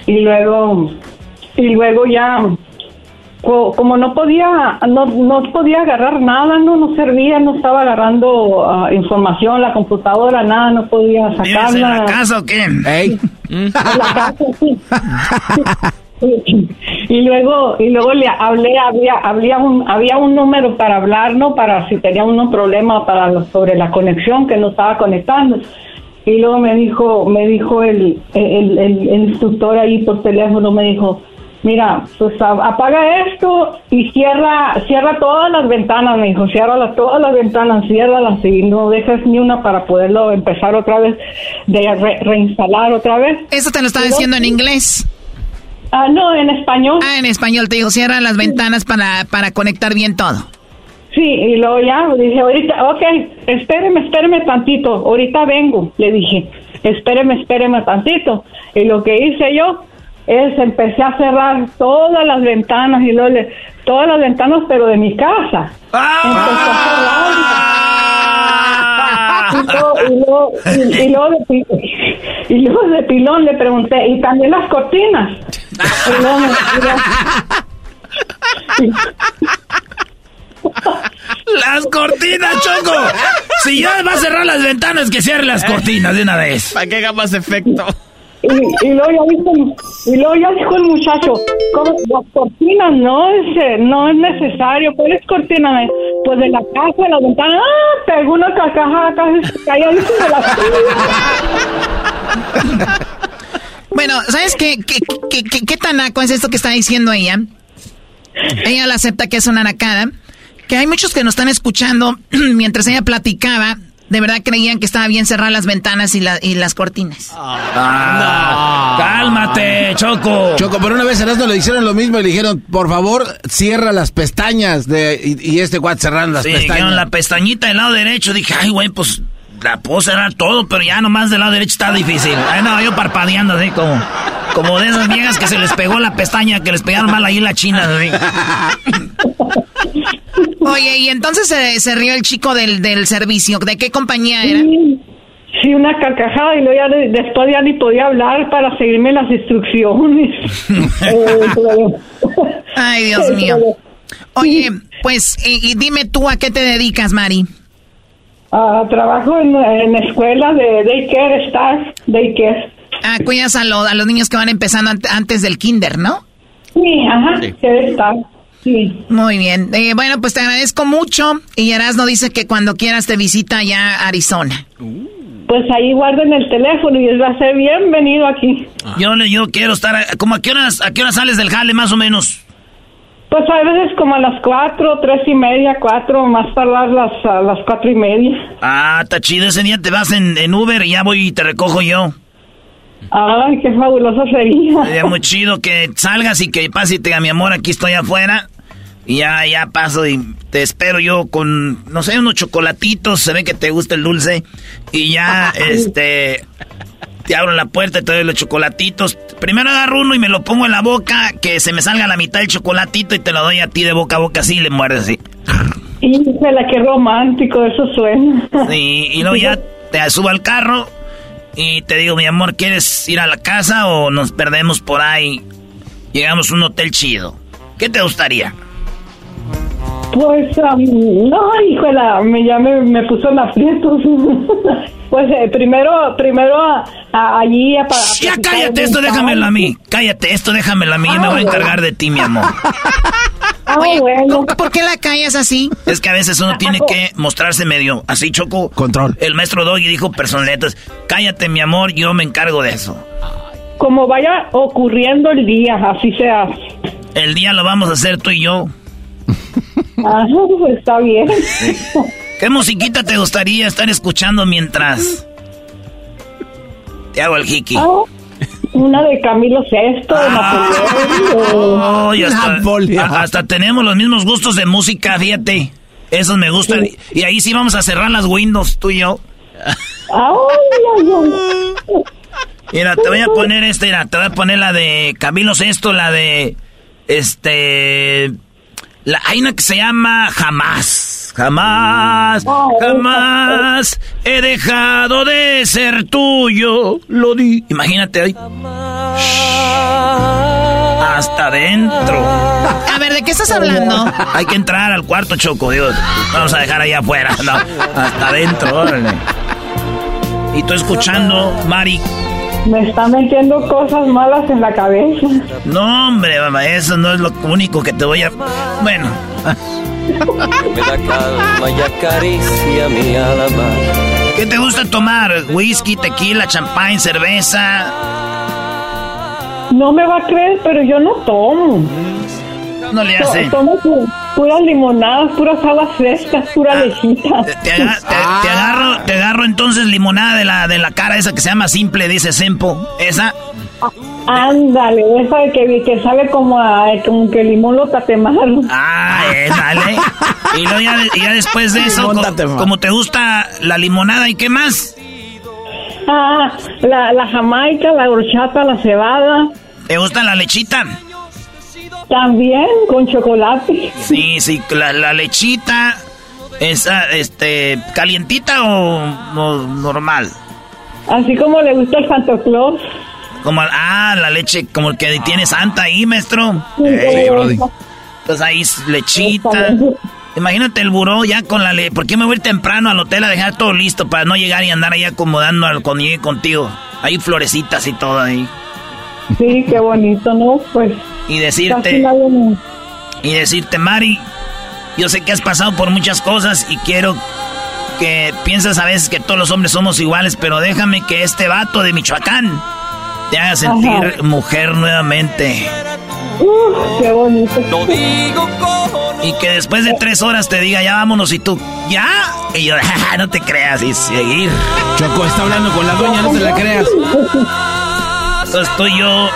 Y luego, y luego ya, como no podía, no, no podía agarrar nada, no, no servía, no estaba agarrando ah, información, la computadora, nada, no podía sacarla. ¿En la casa o qué? ¿Ey? En la casa, sí. y luego y luego le hablé había había un había un número para hablar no para si tenía un problema para sobre la conexión que no estaba conectando. Y luego me dijo me dijo el, el, el, instructor ahí por teléfono me dijo mira pues apaga esto y cierra cierra todas las ventanas me dijo cierra todas las ventanas ciérralas y no dejes ni una para poderlo empezar otra vez de reinstalar otra vez eso te lo estaba diciendo en inglés Ah, no, en español. Ah, en español, te digo, cierra las ventanas para, para conectar bien todo. Sí, y luego ya dije, ahorita, ok, espéreme, espéreme tantito, ahorita vengo, le dije, espéreme, espéreme tantito. Y lo que hice yo es empecé a cerrar todas las ventanas y luego todas las ventanas, pero de mi casa. ¡Ah! y luego, y, luego de, y luego de pilón le pregunté, ¿y también las cortinas? Las cortinas, Choco. Si ya va a cerrar las ventanas, que cierre las cortinas de una vez. Para que haga más efecto. Y, y, luego ya dijo, y luego ya dijo el muchacho, ¿cómo? Las cortinas no es, eh, no es necesario. ¿Cuáles cortinas? Pues de la casa, de la ventana. ¡Ah! Pegó una caja acá, se cayó de la Bueno, ¿sabes qué, qué, qué, qué, qué tan naco es esto que está diciendo ella? Ella la acepta que es una nacada. Que hay muchos que nos están escuchando mientras ella platicaba de verdad creían que estaba bien cerrar las ventanas y, las cortinas. Ah, Cálmate, Choco. Choco, pero una vez en esto le hicieron lo mismo y le dijeron, por favor, cierra las pestañas de y, este guat cerrando las sí, pestañas. la pestañita del lado derecho. Dije, ay, güey, pues la puedo cerrar todo, pero ya nomás del lado derecho está difícil. Ay, no, yo parpadeando así como, como de esas viejas que se les pegó la pestaña, que les pegaron mal ahí la china. Oye, y entonces se, se rió el chico del, del servicio. ¿De qué compañía era? Sí, una carcajada y luego ya de- después ya ni podía hablar para seguirme las instrucciones. Eh, Ay, Dios mío. Oye, pues, y, y dime tú a qué te dedicas, Mari. Ah, trabajo en, en escuela de daycare staff, daycare. Ah, cuidas a, lo- a los niños que van empezando ant- antes del kinder, ¿no? Sí, ajá, care staff. Sí. Muy bien. Eh, bueno, pues te agradezco mucho. Y Erasno dice que cuando quieras te visita ya a Arizona. Pues ahí guarden el teléfono y él va a ser bienvenido aquí. Yo, le- yo quiero estar. ¿Cómo a qué horas, a qué horas sales del jale, más o menos? Pues a veces como a las cuatro, tres y media, cuatro, más tardar las, a las cuatro y media. Ah, está chido. Ese día te vas en, en Uber y ya voy y te recojo yo. Ay, qué fabuloso sería. Sería muy chido que salgas y que pases y te diga, mi amor, aquí estoy afuera. Y ya, ya paso y te espero yo con, no sé, unos chocolatitos. Se ve que te gusta el dulce. Y ya, este, te abro la puerta y te doy los chocolatitos. Primero agarro uno y me lo pongo en la boca, que se me salga la mitad del chocolatito y te lo doy a ti de boca a boca así y le muerdes así. Híjole, qué romántico eso suena. Sí, y luego ya te subo al carro y te digo, mi amor, ¿quieres ir a la casa o nos perdemos por ahí? Llegamos a un hotel chido. ¿Qué te gustaría? Pues, am, no, híjole, me, ya me, me puso en aprietos. pues eh, primero, primero a- a- allí a, Ya cállate, esto déjamelo a mí. Cállate, esto déjamelo a mí. Yo me voy a encargar de ti, mi amor. Oye, ¿por qué la callas así? Es que a veces uno tiene que mostrarse medio así, Choco. Control. El maestro Doggy dijo personaletas. Cállate, mi amor, yo me encargo de eso. Como vaya ocurriendo el día, así se hace. El día lo vamos a hacer tú y yo. Ajá, pues está bien. ¿Qué musiquita te gustaría estar escuchando mientras te hago el hiki? Ah, Una de Camilo Sesto, de Napoleón. Oh, y hasta, tenemos los mismos gustos de música, fíjate. Esos me gustan. Y ahí sí vamos a cerrar las windows, tú y yo. Mira, te voy a poner este, mira, te voy a poner la de Camilo Sesto, la de, este, la, hay una que se llama Jamás, jamás, jamás he dejado de ser tuyo, lo di. Imagínate hoy. Hasta adentro. A ver, ¿de qué estás hablando? Hay que entrar al cuarto, Choco, Dios. Vamos a dejar ahí afuera, no, hasta adentro, órale. Y tú escuchando, Mari. Me está metiendo cosas malas en la cabeza. No, hombre, mamá, eso no es lo único que te voy a... Bueno. Me da calma y acaricia mi alma. ¿Qué te gusta tomar? ¿Whisky, tequila, champán, cerveza? No me va a creer, pero yo no tomo. No le hace. Tomo pu- puras limonadas, puras aguas frescas, pura lechita. Te, aga- te- te agarro, te agarro entonces limonada de la, de la cara esa que se llama simple, dice Sempo. Esa. Ándale, esa de que, que sabe como, a, como que limón lo tatemaro. Ah, eh, dale. Y luego ya, después de eso, co- como te gusta la limonada y qué más, Ah, la, la jamaica, la horchata, la cebada. ¿te gusta la lechita? También con chocolate. Sí, sí, la, la lechita, esa, este, calientita o, o normal. Así como le gusta el Santo Claus. Como, ah, la leche, como el que tiene Santa ahí, maestro. Sí, Sí, Brody. Entonces ahí es lechita. Imagínate el buró ya con la le... ¿Por qué me voy a ir temprano al hotel a dejar todo listo para no llegar y andar ahí acomodando al cuando llegue contigo? Hay florecitas y todo ahí. Sí, qué bonito, ¿no? Pues Y decirte, y decirte, Mari, yo sé que has pasado por muchas cosas y quiero que piensas a veces que todos los hombres somos iguales, pero déjame que este vato de Michoacán te haga sentir Ajá. mujer nuevamente. Uf, qué bonito. Y que después de tres horas te diga, ya vámonos, y tú, ¿ya? Y yo, "Ja, no te creas, y seguir. Choco está hablando con la dueña, no te la creas. Entonces estoy yo,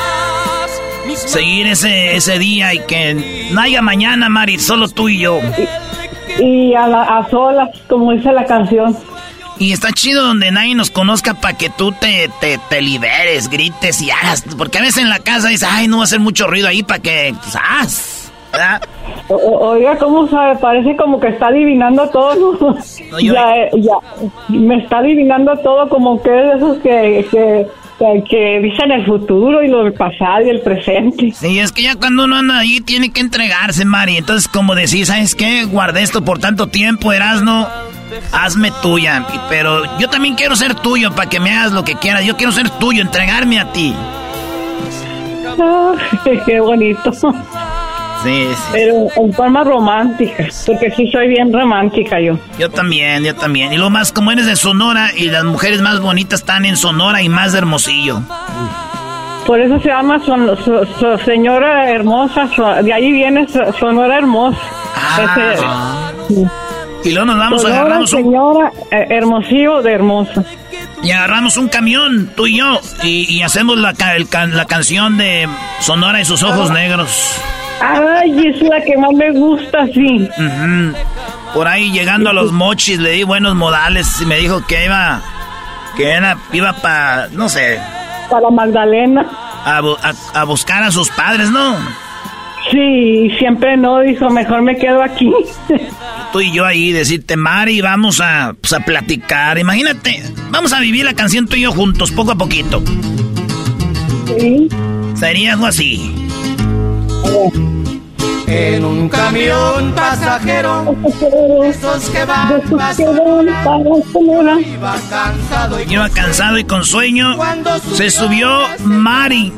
seguir ese, ese día y que no haya mañana, Mari, solo tú y yo. Y a, la- a solas, como dice la canción. Y está chido donde nadie nos conozca para que tú te, te, te liberes, grites y hagas. Porque a veces en la casa dices, ay, no va a hacer mucho ruido ahí para que, pues, haz. oiga, ¿cómo sabe? Parece como que está adivinando todo. ya, eh, ya, me está adivinando todo como que es de esos que, que que dicen el futuro y lo del pasado y el presente. Sí, es que ya cuando uno anda ahí tiene que entregarse, Mari. Entonces, como decís, ¿sabes qué? Guardé esto por tanto tiempo, Erasno. Hazme tuya. Pero yo también quiero ser tuyo para que me hagas lo que quieras. Yo quiero ser tuyo, entregarme a ti. qué bonito. Sí, sí. Pero en forma romántica, porque sí soy bien romántica yo. Yo también, yo también. Y lo más, como eres de Sonora y las mujeres más bonitas están en Sonora y más de Hermosillo. Por eso se llama son, Señora Hermosa, de ahí viene Sonora Hermosa. Ah, Y luego nos vamos, agarramos un... Señora eh, Hermosillo de Hermosa. Y agarramos un camión, tú y yo, y, hacemos la, la canción de Sonora y sus ojos negros. Ay, es la que más me gusta, sí. Por ahí llegando a los mochis le di buenos modales y me dijo que iba, que era, iba para, no sé. Para Magdalena. A, buscar a sus padres, ¿no? Sí, siempre no, dijo, mejor me quedo aquí. Tú y yo ahí, decirte, Mari, vamos a, pues, a platicar. Imagínate, vamos a vivir la canción tú y yo juntos, poco a poquito. Sí. Sería algo así. En un camión pasajero, esos que van Iba cansado y, iba cansado y con sueño. Se subió Mari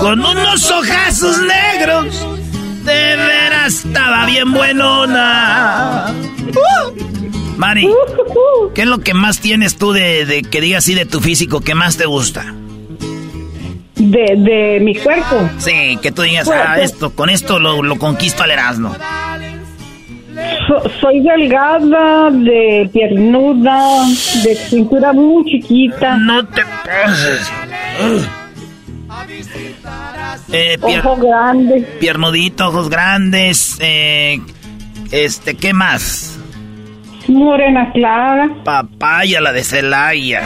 con unos ojazos negros. De veras estaba bien buenona. Mari, ¿qué es lo que más tienes tú de, de que digas así de tu físico que más te gusta? de, de mi cuerpo. Sí, que tú digas, ah, esto, con esto lo, lo conquisto al Erasmo. soy delgada, de piernuda, de cintura muy chiquita. No te pases. Eh, ojos grandes. Piernudito, ojos grandes. Eh, este, ¿qué más? Morena clara. Papaya, la de Celaya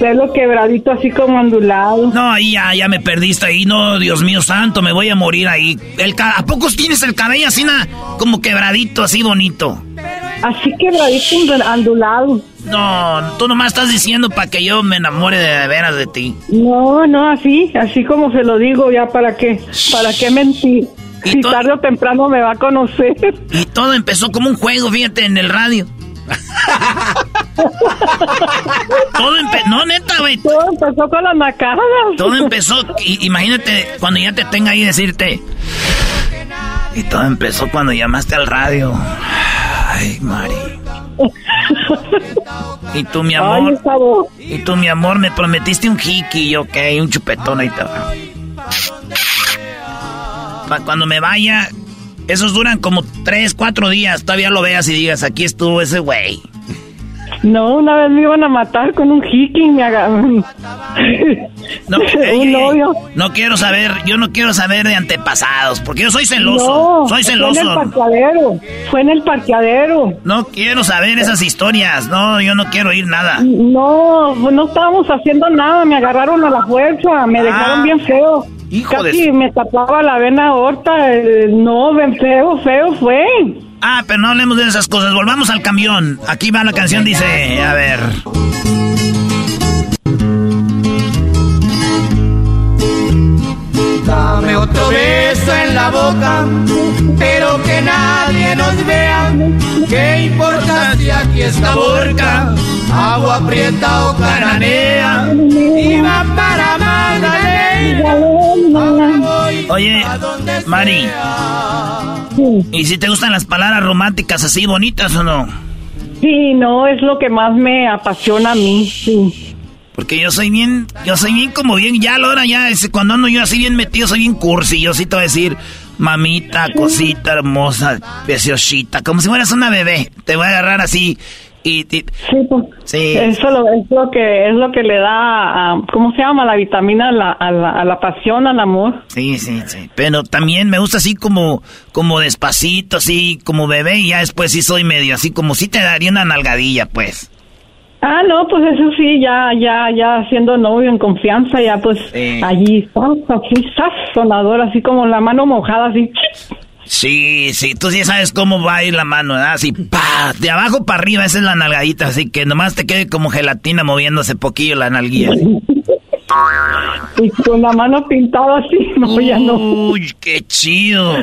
pelo quebradito así como ondulado. No, ahí ya, ya me perdiste ahí. No, Dios mío santo, me voy a morir ahí. El, ¿A poco tienes el cabello así como quebradito, así bonito? Así quebradito, ondulado. No, tú nomás estás diciendo para que yo me enamore de, veras de ti. No, no, así, así como se lo digo, ya para qué, para qué mentir. Si tarde o temprano me va a conocer. Y todo empezó como un juego, fíjate, en el radio. Todo empezó, no neta, güey. Todo empezó con la macada. Todo empezó, imagínate cuando ya te tenga ahí decirte. Y todo empezó cuando llamaste al radio. Ay, Mari. Y tú, mi amor. y tú, mi amor, me prometiste un hiki, ok, un chupetón ahí te va. Para cuando me vaya, esos duran como 3, 4 días. Todavía lo veas y digas, aquí estuvo ese güey. No, una vez me iban a matar con un hiki me No, un novio. No quiero saber, yo no quiero saber de antepasados, porque yo soy celoso. soy celoso. Fue en el parqueadero. Fue en el parqueadero. No quiero saber esas historias. No, yo no quiero oír nada. No, no estábamos haciendo nada. Me agarraron a la fuerza. Me dejaron ah. bien feo. Casi me tapaba la vena aorta. No, bien feo, feo fue. Ah, pero no hablemos de esas cosas. Volvamos al camión. Aquí va la canción, dice, a ver. La boca, pero que nadie nos vea. ¿Qué importa si aquí está borca? Agua aprieta o cananea. Y va para Magdalena. Oye, Mari. ¿Y si te gustan las palabras románticas así bonitas o no? Sí, no, es lo que más me apasiona a mí, sí. Porque yo soy bien, yo soy bien como bien, ya a la hora ya, cuando ando yo así bien metido, soy bien cursi, yo sí te voy a decir, mamita, cosita hermosa, preciosita, como si fueras una bebé, te voy a agarrar así y, sí, pues, sí. Eso es lo que es lo que le da, ¿cómo se llama? La vitamina a la, a la, a la pasión, al amor. Sí, sí, sí. Pero también me gusta así como, como despacito, así como bebé y ya después sí soy medio así como si te daría una nalgadilla, pues. Ah, no, pues eso sí, ya, ya, ya siendo novio en confianza, ya pues allí, así, sonador, así como la mano mojada, así. Sí, sí, tú sí sabes cómo va a ir la mano, ¿verdad? Así, pa, de abajo para arriba, esa es la nalgadita, así que nomás te quede como gelatina moviéndose poquillo la nalguilla. y con la mano pintada así, no, ya no. Uy, qué chido.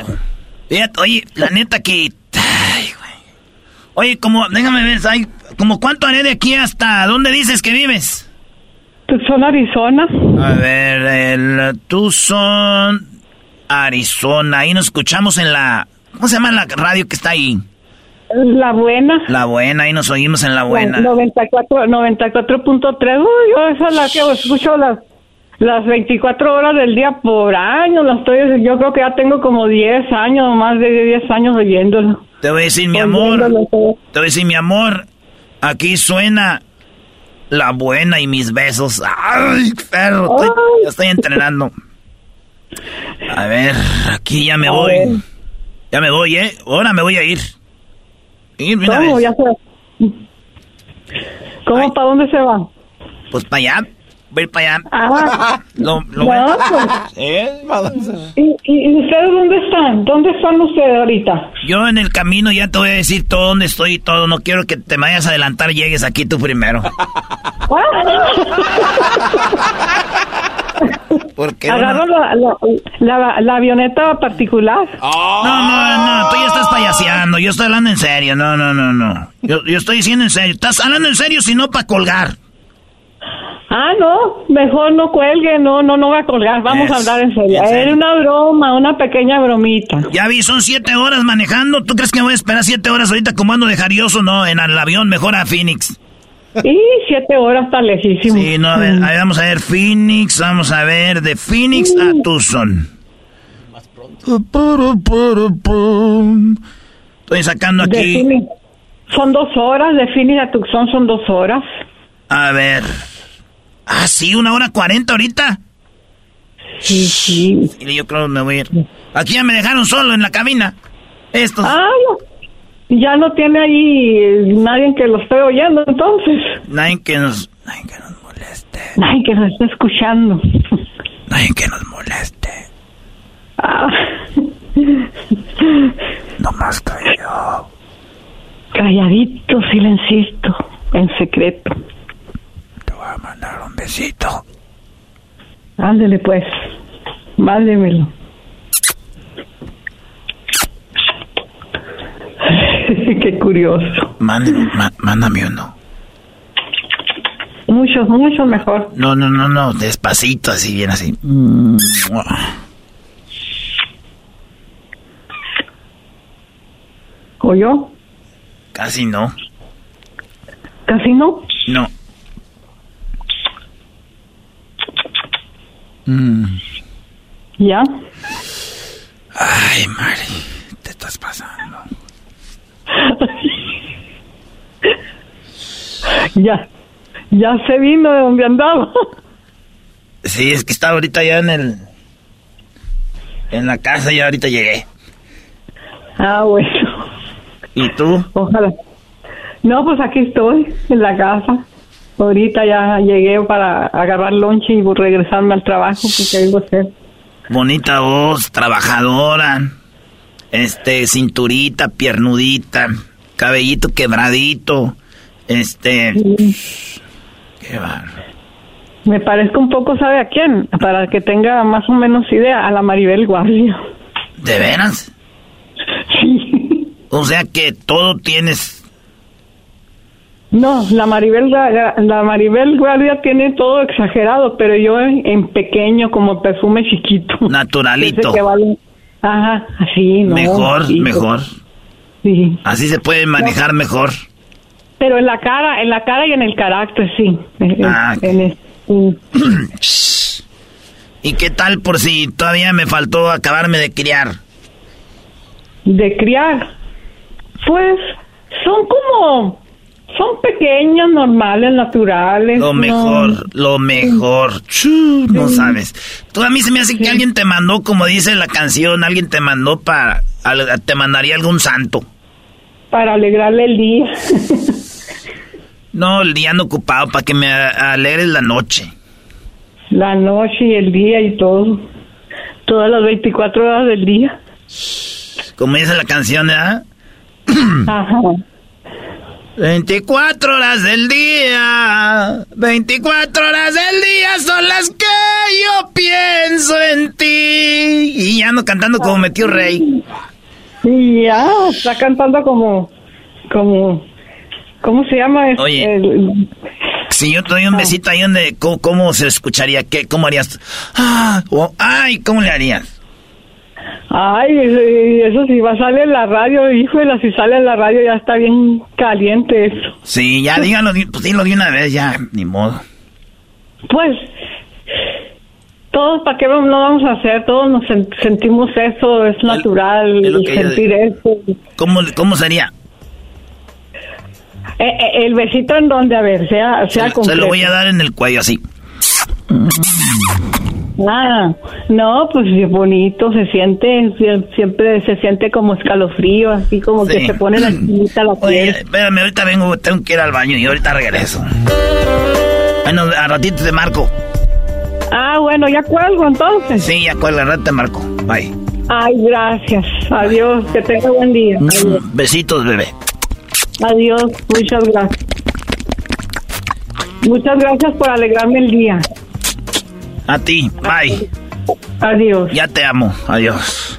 Fíjate, oye, la neta que... Oye, como, déjame ver, hay, como cuánto haré de aquí hasta dónde dices que vives? Tucson, Arizona. A ver, el Tucson, Arizona. Ahí nos escuchamos en la... ¿Cómo se llama la radio que está ahí? La buena. La buena, ahí nos oímos en la buena. 94, 94.3. Uy, yo esa es la que escucho las, las 24 horas del día por año. La estoy, yo creo que ya tengo como 10 años, más de 10 años oyéndolo. Te voy a decir, mi amor. Te voy a decir, mi amor. Aquí suena la buena y mis besos. ¡Ay, perro! Estoy, ya estoy entrenando. A ver, aquí ya me voy. Ya me voy, ¿eh? Ahora me voy a ir. ¿Cómo? Ya se... ¿Cómo? ¿Para dónde se va? Pues para allá. Voy para allá. Ah, lo, lo no, pues. ¿Eh? ¿Y, ¿Y, ustedes dónde están? ¿Dónde están ustedes ahorita? Yo en el camino ya te voy a decir todo dónde estoy y todo. No quiero que te vayas a adelantar, llegues aquí tú primero. Porque Agarro la, la, la, avioneta particular. No, no, no, tú ya estás payaseando. Yo estoy hablando en serio. No, no, no, no. Yo, yo estoy diciendo en serio. Estás hablando en serio, si no, para colgar. Ah, no, mejor no cuelgue, no, no, no va a colgar, vamos a hablar en serio. Era una broma, una pequeña bromita. Ya vi, son siete horas manejando. ¿Tú crees que voy a esperar siete horas ahorita como ando de jarioso? No, en el avión, mejor a Phoenix. Y siete horas está lejísimo. Sí, no, a ver, vamos a ver Phoenix, vamos a ver de Phoenix a Tucson. Más Estoy sacando aquí. Son dos horas, de Phoenix a Tucson son dos horas. A ver. Ah, sí, una hora cuarenta ahorita. Sí, sí. yo creo que me voy a ir. Aquí ya me dejaron solo en la cabina. Estos. Ah, ya no tiene ahí nadie que lo esté oyendo, entonces. Nadie que nos, nadie que nos moleste. Nadie que nos esté escuchando. Nadie que nos moleste. Ah. No más yo. Calladito, silencito, en secreto. Voy a mandar un besito. Ándele pues, mándemelo. Qué curioso. Mándame, mándame uno. Mucho, mucho mejor. No, no, no, no, despacito, así, bien así. ¿O yo? Casi no. ¿Casi no? No. Mm. ¿Ya? Ay, Mari, te estás pasando. ya, ya se vino de donde andaba. Sí, es que estaba ahorita ya en el... En la casa y ahorita llegué. Ah, bueno. ¿Y tú? Ojalá. No, pues aquí estoy, en la casa. Ahorita ya llegué para agarrar lonche y regresarme al trabajo porque que hacer. Bonita voz, trabajadora. Este, cinturita, piernudita, cabellito quebradito. Este. Qué barro. Me parezco un poco, ¿sabe a quién? Para que tenga más o menos idea, a la Maribel Guardia. ¿De veras? Sí. O sea que todo tienes. No, la Maribel, la Maribel Guardia tiene todo exagerado, pero yo en, pequeño, como perfume chiquito. Naturalito. Ajá, así, ¿no? Mejor, mejor. Sí. Así se puede manejar mejor. Pero en la cara, en la cara y en el carácter, sí. Ah, en, ¿Y qué tal por si todavía me faltó acabarme de criar? De criar. Pues son como son pequeñas, normales, naturales. Lo mejor, lo mejor. no sabes. Tú a mí se me hace que alguien te mandó, como dice la canción, alguien te mandó para... Te mandaría algún santo. Para alegrarle el día. No, el día ando ocupado para que me alegres la noche. La noche y el día y todo. Todas las 24 horas del día. Como dice la canción, ¿verdad? Ajá. 24 horas del día, 24 horas del día son las que yo pienso en ti. Y ya ando cantando como metió rey. Sí, ya, está cantando como, como, ¿cómo se llama? Oye, si yo te doy un besito ahí donde, ¿cómo, se escucharía? ¿Qué, ¿Cómo harías? Ah, ay, ¿cómo le harías? Ay, eso sí va a salir en la radio, híjole, si sale en la radio ya está bien caliente eso. Sí, ya díganlo, pues dilo de una vez, ya, ni modo. Pues, todos, ¿para qué no vamos a hacer? Todos nos sentimos eso, es natural sentir eso. ¿Cómo, ¿Cómo sería? Eh, eh, el besito en donde, a ver, sea, sea se, se lo voy a dar en el cuello, así. Ah, no, pues es bonito, se siente, siempre se siente como escalofrío, así como que se pone la chinita la piel. espérame, ahorita vengo, tengo que ir al baño y ahorita regreso. Bueno, a ratito te marco. Ah, bueno, ya cuelgo entonces. Sí, ya cuelgo, al ratito te marco. Bye. Ay, gracias. Adiós, que tenga buen día. Mm, besitos, bebé. Adiós, muchas gracias. Muchas gracias por alegrarme el día. A ti, bye. Adiós. Ya te amo, adiós.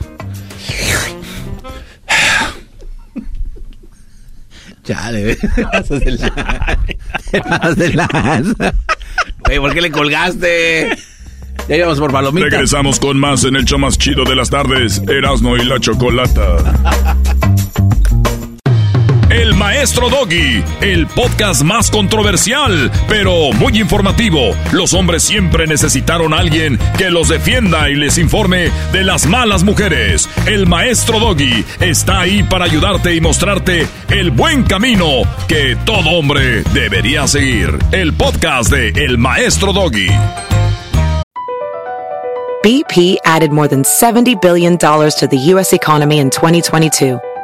Ya, le vas a hacer la... ¿por qué le colgaste? Ya íbamos por palomita. Regresamos con más en el show más chido de las tardes, Erasmo y la Chocolata. El Maestro Doggy, el podcast más controversial, pero muy informativo. Los hombres siempre necesitaron a alguien que los defienda y les informe de las malas mujeres. El Maestro Doggy está ahí para ayudarte y mostrarte el buen camino que todo hombre debería seguir. El podcast de El Maestro Doggy. BP added more than $70 billion to the U.S. economy in 2022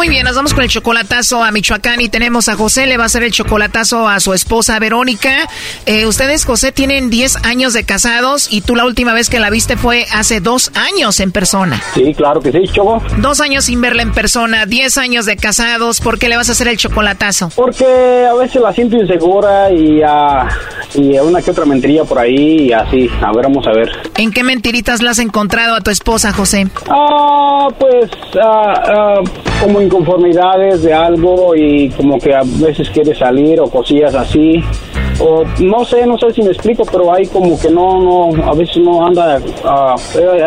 Muy bien, nos vamos con el chocolatazo a Michoacán y tenemos a José, le va a hacer el chocolatazo a su esposa Verónica. Eh, ustedes, José, tienen 10 años de casados y tú la última vez que la viste fue hace dos años en persona. Sí, claro que sí, Choco. Dos años sin verla en persona, 10 años de casados, ¿por qué le vas a hacer el chocolatazo? Porque a veces la siento insegura y, uh, y una que otra mentiría por ahí y así. A ver, vamos a ver. ¿En qué mentiritas la has encontrado a tu esposa, José? Ah, pues, uh, como inconformidades de algo y como que a veces quiere salir o cosillas así. O no sé, no sé si me explico, pero hay como que no, no, a veces no anda a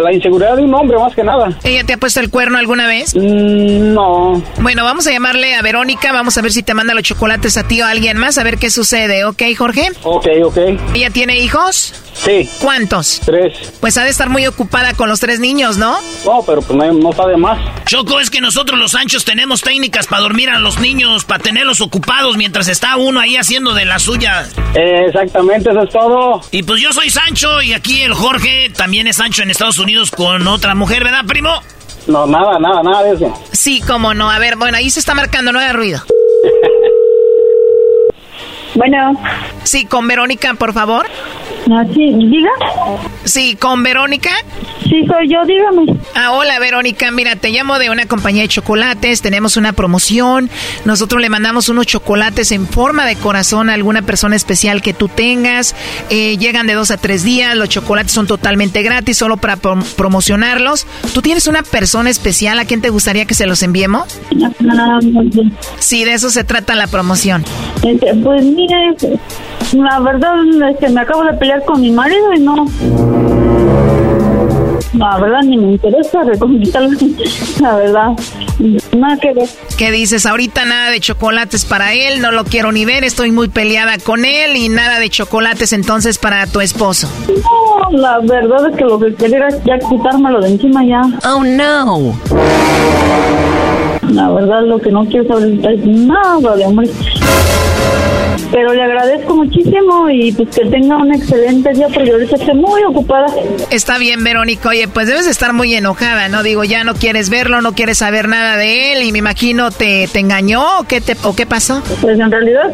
la inseguridad de un hombre más que nada. ¿Ella te ha puesto el cuerno alguna vez? Mm, no. Bueno, vamos a llamarle a Verónica, vamos a ver si te manda los chocolates a ti o a alguien más, a ver qué sucede, ¿ok, Jorge? Ok, ok. ¿Ella tiene hijos? Sí. ¿Cuántos? Tres. Pues ha de estar muy ocupada con los tres niños, ¿no? No, pero pues no, no está de más. Choco, es que nosotros los anchos tenemos técnicas para dormir a los niños, para tenerlos ocupados mientras está uno ahí haciendo de la suya. Eh, exactamente, eso es todo. Y pues yo soy Sancho y aquí el Jorge también es Sancho en Estados Unidos con otra mujer, ¿verdad, primo? No, nada, nada, nada de eso. Sí, cómo no. A ver, bueno, ahí se está marcando, no hay ruido. bueno. Sí, con Verónica, por favor. Ah, sí, diga. Sí, con Verónica. Sí, soy yo, dígame. Ah, hola Verónica, mira, te llamo de una compañía de chocolates, tenemos una promoción, nosotros le mandamos unos chocolates en forma de corazón a alguna persona especial que tú tengas, eh, llegan de dos a tres días, los chocolates son totalmente gratis, solo para promocionarlos. ¿Tú tienes una persona especial a quien te gustaría que se los enviemos? Ah, sí, de eso se trata la promoción. Este, pues mire, la verdad es que me acabo de pelear con mi marido y no la verdad ni me interesa reconquistarlo, la verdad. Nada que ver. ¿Qué dices? Ahorita nada de chocolates para él, no lo quiero ni ver, estoy muy peleada con él y nada de chocolates entonces para tu esposo. No, la verdad es que lo que quería era ya quitármelo de encima ya. Oh no. La verdad lo que no quiero saber es nada de hombre. Pero le agradezco muchísimo y pues que tenga un excelente día porque ahorita estoy muy ocupada. Está bien, Verónica. Oye, pues debes estar muy enojada, ¿no? Digo, ya no quieres verlo, no quieres saber nada de él y me imagino te, te engañó o qué, te, o qué pasó. Pues en realidad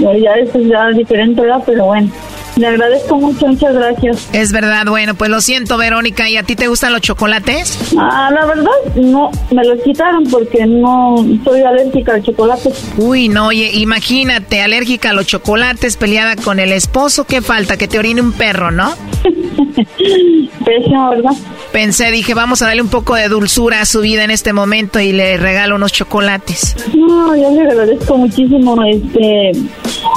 ya eso es ya diferente, ¿verdad? Pero bueno. Le agradezco mucho, muchas gracias. Es verdad, bueno, pues lo siento, Verónica. ¿Y a ti te gustan los chocolates? Ah, la verdad, no, me los quitaron porque no soy alérgica al chocolate. Uy, no, oye, imagínate, alérgica a los chocolates, peleada con el esposo, ¿qué falta? Que te orine un perro, ¿no? Pésimo, ¿verdad? Pensé, dije, vamos a darle un poco de dulzura a su vida en este momento y le regalo unos chocolates. No, yo le agradezco muchísimo, este,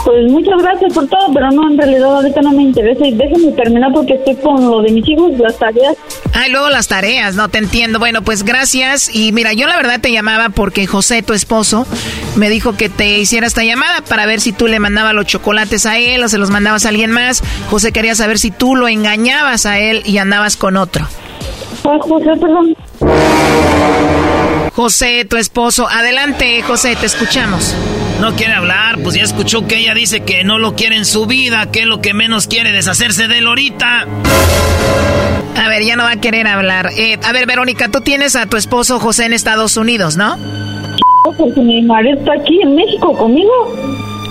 pues muchas gracias por todo, pero no, en realidad ahorita no me interesa y déjenme terminar porque estoy con lo de mis hijos, las tareas. Ah, luego las tareas, no te entiendo. Bueno, pues gracias y mira, yo la verdad te llamaba porque José, tu esposo, me dijo que te hiciera esta llamada para ver si tú le mandabas los chocolates a él o se los mandabas a alguien más. José quería saber si tú lo engañabas a él y andabas con otro. José, perdón. José, tu esposo. Adelante, José, te escuchamos. No quiere hablar, pues ya escuchó que ella dice que no lo quiere en su vida, que es lo que menos quiere deshacerse de él ahorita. A ver, ya no va a querer hablar. Eh, a ver, Verónica, tú tienes a tu esposo José en Estados Unidos, ¿no? Porque mi marido está aquí en México conmigo.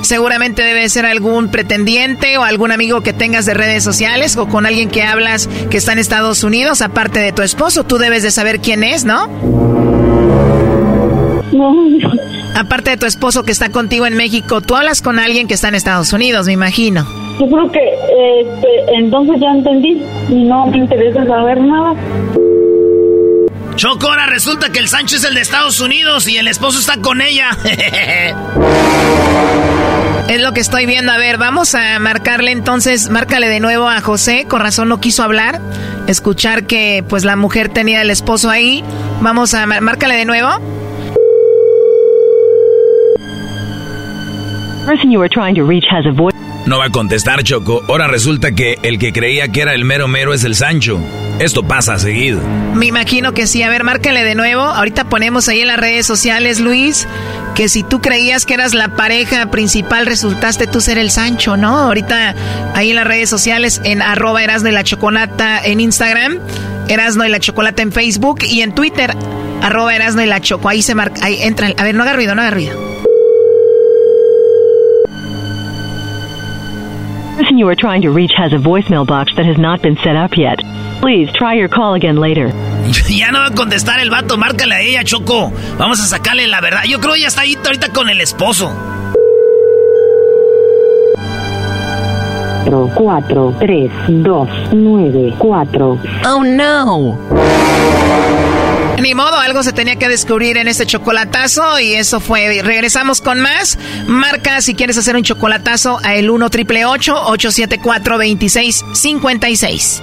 Seguramente debe ser algún pretendiente o algún amigo que tengas de redes sociales o con alguien que hablas que está en Estados Unidos, aparte de tu esposo. Tú debes de saber quién es, ¿no? No. Aparte de tu esposo que está contigo en México, tú hablas con alguien que está en Estados Unidos, me imagino. Yo creo que este, entonces ya entendí y no me interesa saber nada. Choco, ahora resulta que el Sancho es el de Estados Unidos y el esposo está con ella. Es lo que estoy viendo. A ver, vamos a marcarle entonces, márcale de nuevo a José. Con razón no quiso hablar. Escuchar que pues la mujer tenía el esposo ahí. Vamos a márcale de nuevo. No va a contestar, Choco. Ahora resulta que el que creía que era el mero mero es el Sancho. Esto pasa seguido. Me imagino que sí. A ver, márcale de nuevo. Ahorita ponemos ahí en las redes sociales, Luis, que si tú creías que eras la pareja principal, resultaste tú ser el Sancho, ¿no? Ahorita ahí en las redes sociales, en arroba Erasno y la Chocolata en Instagram, Erasno y la Chocolata en Facebook y en Twitter, arroba Erasno y la Choco. Ahí se marca, ahí entra. A ver, no haga ruido, no haga ruido. Person you are trying to reach has a voicemail box that has not been set up yet. Please try your call again later. ya no va a contestar el vato, márcale a ella, Choco. Vamos a sacarle la verdad. Yo creo que ya está ahí ahorita con el esposo. 4, 3, 2, 9, 4. Oh no. Ni modo, algo se tenía que descubrir en este chocolatazo y eso fue. Regresamos con más. Marca si quieres hacer un chocolatazo a el 1 triple 874 2656.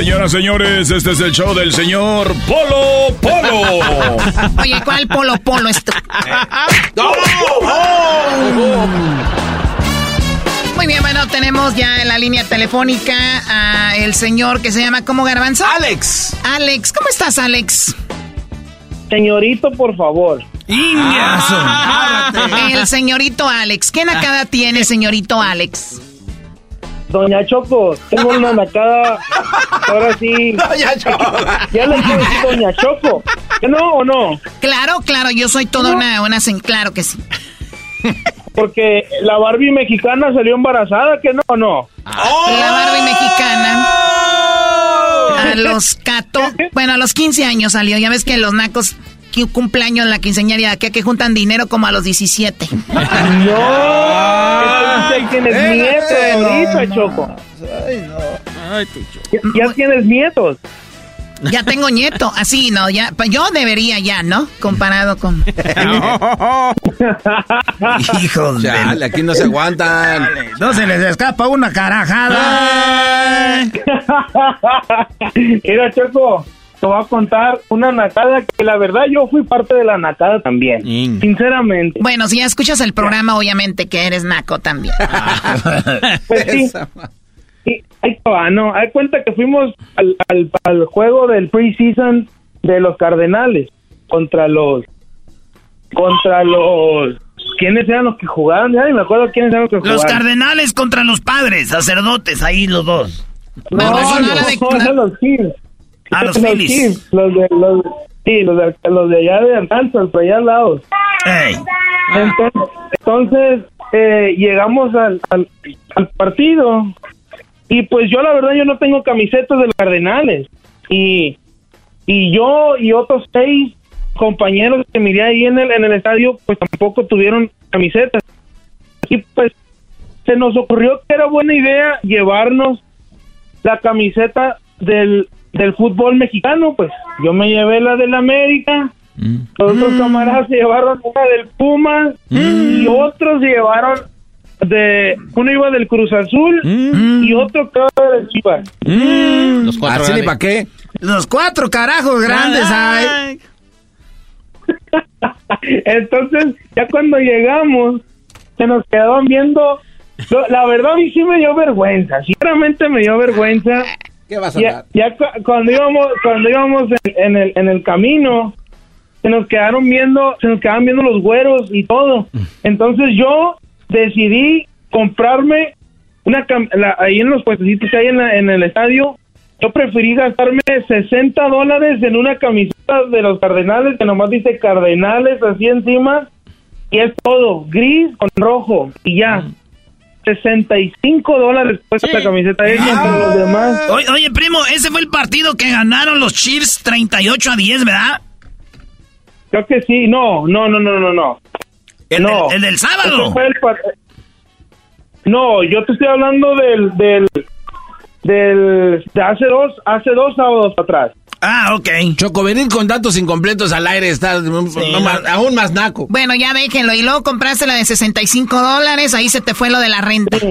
Señoras, señores, este es el show del señor Polo Polo. Oye, ¿cuál Polo Polo esto? Muy bien, bueno, tenemos ya en la línea telefónica a el señor que se llama ¿cómo Garbanzo? Alex. Alex, ¿cómo estás, Alex? Señorito, por favor. Ah, el señorito Alex. ¿Qué nacada tiene, señorito Alex? Doña Choco, tengo una nacada. Ahora sí. Doña Choco. Ya le quiero decir Doña Choco. ¿Que no o no? Claro, claro, yo soy toda una, una... sen- Claro que sí. Porque la Barbie mexicana salió embarazada, ¿que no o no? La Barbie mexicana. A los cato, bueno, a los 15 años salió. Ya ves que los nacos que cumpleaños la quinceañera que que juntan dinero como a los 17. No. Ya tienes Eh, nietos eh, no, ahorita, Choco. Ya, ya tienes nietos. Ya tengo nieto, así, no, ya, yo debería ya, ¿no? Comparado con... Hijos Chale, aquí no se aguantan. No se les escapa una carajada. Mira, Choco, te voy a contar una nacada que la verdad yo fui parte de la nacada también. Sinceramente. Bueno, si ya escuchas el programa, obviamente que eres naco también. Pues sí. Sí, ahí va, no. Hay cuenta que fuimos al, al, al juego del preseason de los Cardenales contra los. Contra los. ¿Quiénes eran los que jugaban? Ya ni me acuerdo quiénes eran los que Los jugaban. cardenales contra los padres, sacerdotes, ahí los dos. No, no, no, eran los Kings. Ah, los Eran Phillies. Los de, los, sí, los de, los de allá de Arkansas, allá al lado. Entonces, entonces eh, llegamos al, al, al partido y pues yo la verdad yo no tengo camisetas de los Cardenales y y yo y otros seis compañeros que miré ahí en el en el estadio pues tampoco tuvieron camisetas y pues se nos ocurrió que era buena idea llevarnos la camiseta del del fútbol mexicano pues yo me llevé la del América los otros camaradas se llevaron una del Puma y otros se llevaron de uno iba del Cruz Azul y otro creo del Chivas. Los cuatro. ¿Así ni para qué? Los cuatro carajos grandes, ay. Entonces, ya cuando llegamos, se nos quedaban viendo. La verdad, a mí sí me dio vergüenza. Sinceramente me dio vergüenza. ¿Qué vas a Ya, ya cu- cuando íbamos, cuando íbamos en, en el, en el camino, se nos quedaron viendo, se nos quedaban viendo los güeros y todo. Entonces yo decidí comprarme una cam- la- ahí en los puestecitos que hay en, la- en el estadio. Yo preferí gastarme 60 dólares en una camiseta de los Cardenales que nomás dice Cardenales así encima y es todo gris con rojo y ya. 65 dólares cuesta la camiseta esa entre los demás. Oye, oye, primo, ese fue el partido que ganaron los Chiefs 38 a 10, ¿verdad? Creo que sí, no, no, no, no, no, no. El, no. del- el del sábado. Fue el no, yo te estoy hablando del, del, del, de hace dos, hace dos sábados atrás. Ah, ok. Choco, venir con datos incompletos al aire está no más- aún más naco. Bueno, ya déjenlo. Y luego compraste la de 65 dólares, ahí se te fue lo de la renta.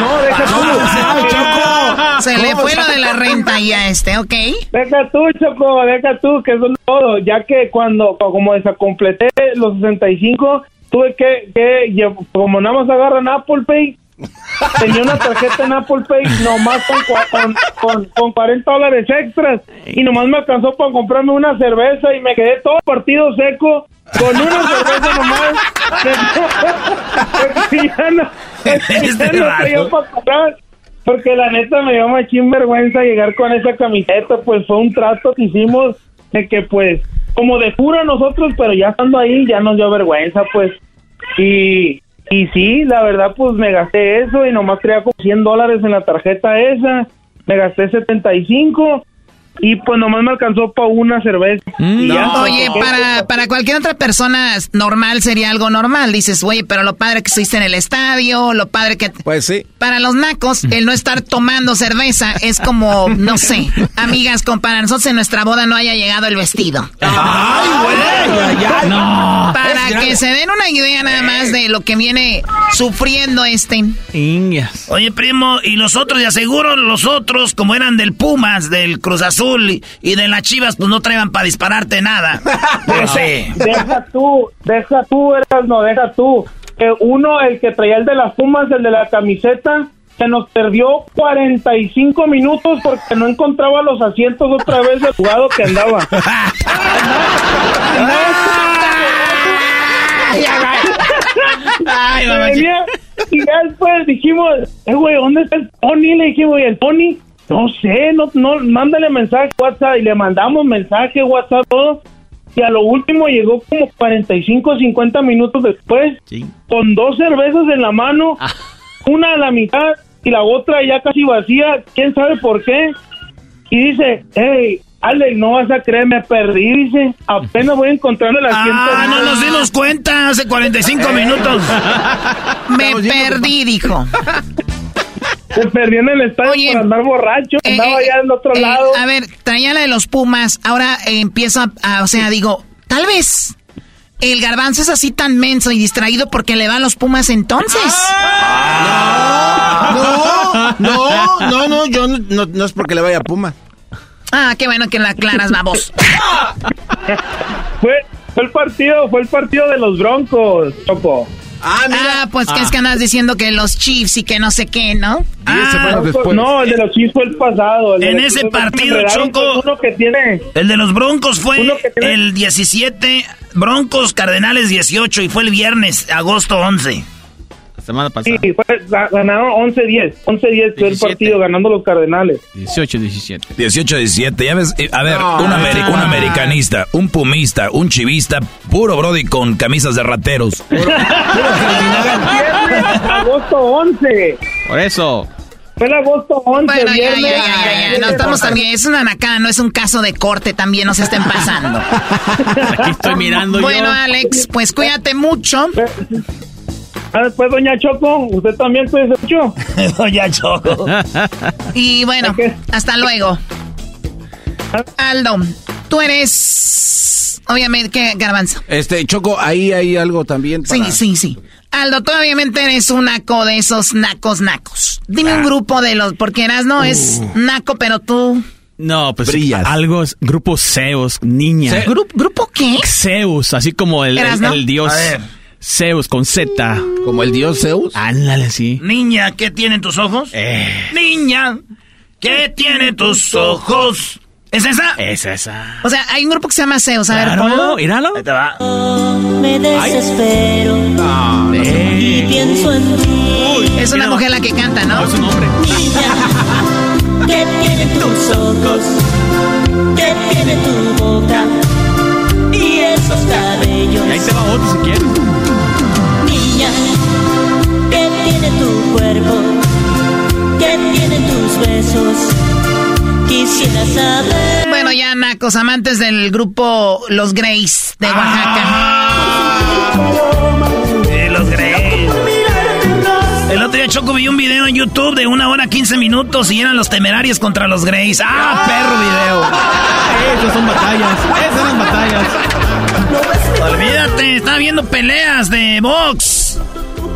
No, deja tú. Se le fue lo de la renta y a este, ¿ok? Deja tú, Choco, deja tú, que eso es todo. Ya que cuando, como desacompleté los 65, tuve que, que como nada más agarran Apple Pay, tenía una tarjeta en Apple Pay nomás con, con, con, con 40 dólares extras y nomás me alcanzó para comprarme una cerveza y me quedé todo partido seco con una cerveza nomás. Porque ya no, ya no traía para comprar. Porque la neta me dio machín vergüenza llegar con esa camiseta, pues fue un trato que hicimos de que pues, como de puro nosotros, pero ya estando ahí ya nos dio vergüenza, pues. Y, y sí, la verdad, pues me gasté eso y nomás traía como 100 dólares en la tarjeta esa. Me gasté 75 y pues nomás me alcanzó para una cerveza. Mm, oye, para, para cualquier otra persona normal sería algo normal. Dices, oye, pero lo padre que estuviste en el estadio, lo padre que... Pues sí. Para los nacos, el no estar tomando cerveza es como, no sé, amigas, como para nosotros en nuestra boda no haya llegado el vestido. ¡Ay, güey! No. Para que se den una idea nada más de lo que viene sufriendo este. Oye, primo, y los otros, de aseguro, los otros, como eran del Pumas, del Cruz Azul, y, de las chivas, pues no traían para dispararte nada. Pues sí. Deja tú, deja tú, no, deja tú. que uno, el que traía el de las pumas, el de la camiseta, se nos perdió 45 minutos porque no encontraba los asientos otra vez del jugado que andaba. y ya después dijimos, eh, güey, ¿dónde está el Pony? Le dijimos, ¿y el Pony? No sé, no, no, mándale mensaje WhatsApp y le mandamos mensaje WhatsApp todo. Y a lo último llegó como 45, 50 minutos después, con dos cervezas en la mano, ah. una a la mitad y la otra ya casi vacía, quién sabe por qué. Y dice, hey, Alex, no vas a creer, me perdí, dice. Apenas voy encontrando el asiento. Ah, no nos dimos cuenta hace 45 minutos. me perdí, dijo. Se perdió en el estadio por andar borracho, eh, andaba allá en otro eh, lado. A ver, traía la de los Pumas, ahora eh, empiezo a, o sea, digo, tal vez el garbanzo es así tan menso y distraído porque le va a los Pumas entonces. Ah, no, no, no, no, yo no, no, es porque le vaya a Puma. Ah, qué bueno que la aclaras, vamos. fue, fue el partido, fue el partido de los Broncos, Choco. Ah, ah, pues que es que ah. andas diciendo que los Chiefs y que no sé qué, ¿no? Ah, no, el de los Chiefs fue el pasado. en ese partido, Choco, uno que tiene, el de los Broncos fue el 17, Broncos Cardenales 18 y fue el viernes, agosto 11 semana pasada. Sí, ganaron 11-10. 11-10 fue el partido ganando los Cardenales. 18-17. 18-17. Ya ves, eh, a ver, un, americanista, un pumista, un chivista, puro Brody con camisas de rateros. agosto 11. Por eso. Fue el agosto 11. Bueno, ya, ya, ya, ya, No estamos también. Es una nacada, no es un caso de corte. También no se estén pasando. Aquí estoy mirando Bueno, Alex, pues cuídate mucho. Ah, después, doña Choco, usted también puede ser mucho. doña Choco. y bueno, hasta luego. Aldo, tú eres... Obviamente, ¿qué, Garbanzo? Este, Choco, ahí hay algo también para... Sí, sí, sí. Aldo, tú obviamente eres un naco de esos nacos nacos. Dime un ah. grupo de los... Porque eras, no, es uh. naco, pero tú... No, pues Brillas. algo, grupo Zeus, niña. ¿Grupo qué? Zeus, así como el, el dios... A ver. Zeus con Z. ¿Como el dios Zeus? Ándale, sí. Niña, ¿qué tienen tus ojos? Eh. Niña, ¿qué tienen tus ojos? ¿Es esa? Es esa. O sea, hay un grupo que se llama Zeus. A ver, ¿cómo? Míralo. Ahí te va. me desespero. y pienso en ti. es una mujer la que canta, ¿no? es un hombre. Niña, ¿qué tienen tus ojos? ¿Qué tiene tu boca? Y esos cabellos. Y ahí te va otro si quieres tus besos. Quisiera saber. Bueno, ya, Nacos, amantes del grupo Los Greys de Oaxaca. los Greys. El otro día Choco vi un video en YouTube de una hora 15 minutos y eran los temerarios contra los Greys. ¡Ah, perro video! Esas son batallas, esas son batallas. Olvídate, estaba viendo peleas de box.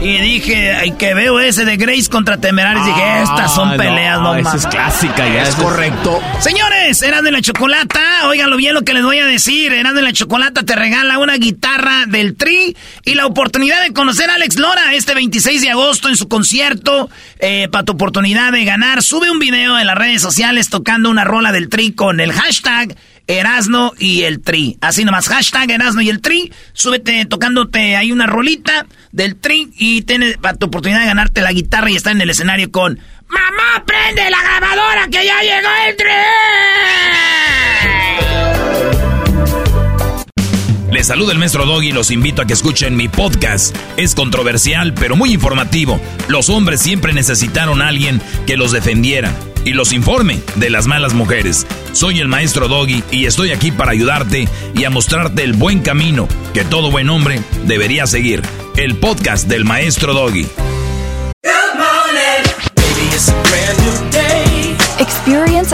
Y dije, ay, que veo ese de Grace contra Temerarios. dije, estas son peleas, no, Esa es clásica, ya es correcto. Señores, eran de la Chocolata. Óiganlo bien lo que les voy a decir. Eran de la Chocolata te regala una guitarra del Tri y la oportunidad de conocer a Alex Lora este 26 de agosto en su concierto. Eh, para tu oportunidad de ganar, sube un video en las redes sociales tocando una rola del Tri con el hashtag Erasno y el Tri. Así nomás, hashtag Erasno y el Tri. Súbete tocándote ahí una rolita del Tri y tienes tu oportunidad de ganarte la guitarra y estar en el escenario con ¡Mamá, prende la grabadora que ya llegó el Tri! Les saluda el maestro Doggy y los invito a que escuchen mi podcast. Es controversial, pero muy informativo. Los hombres siempre necesitaron a alguien que los defendiera y los informe de las malas mujeres. Soy el maestro Doggy y estoy aquí para ayudarte y a mostrarte el buen camino que todo buen hombre debería seguir. El podcast del maestro Doggy.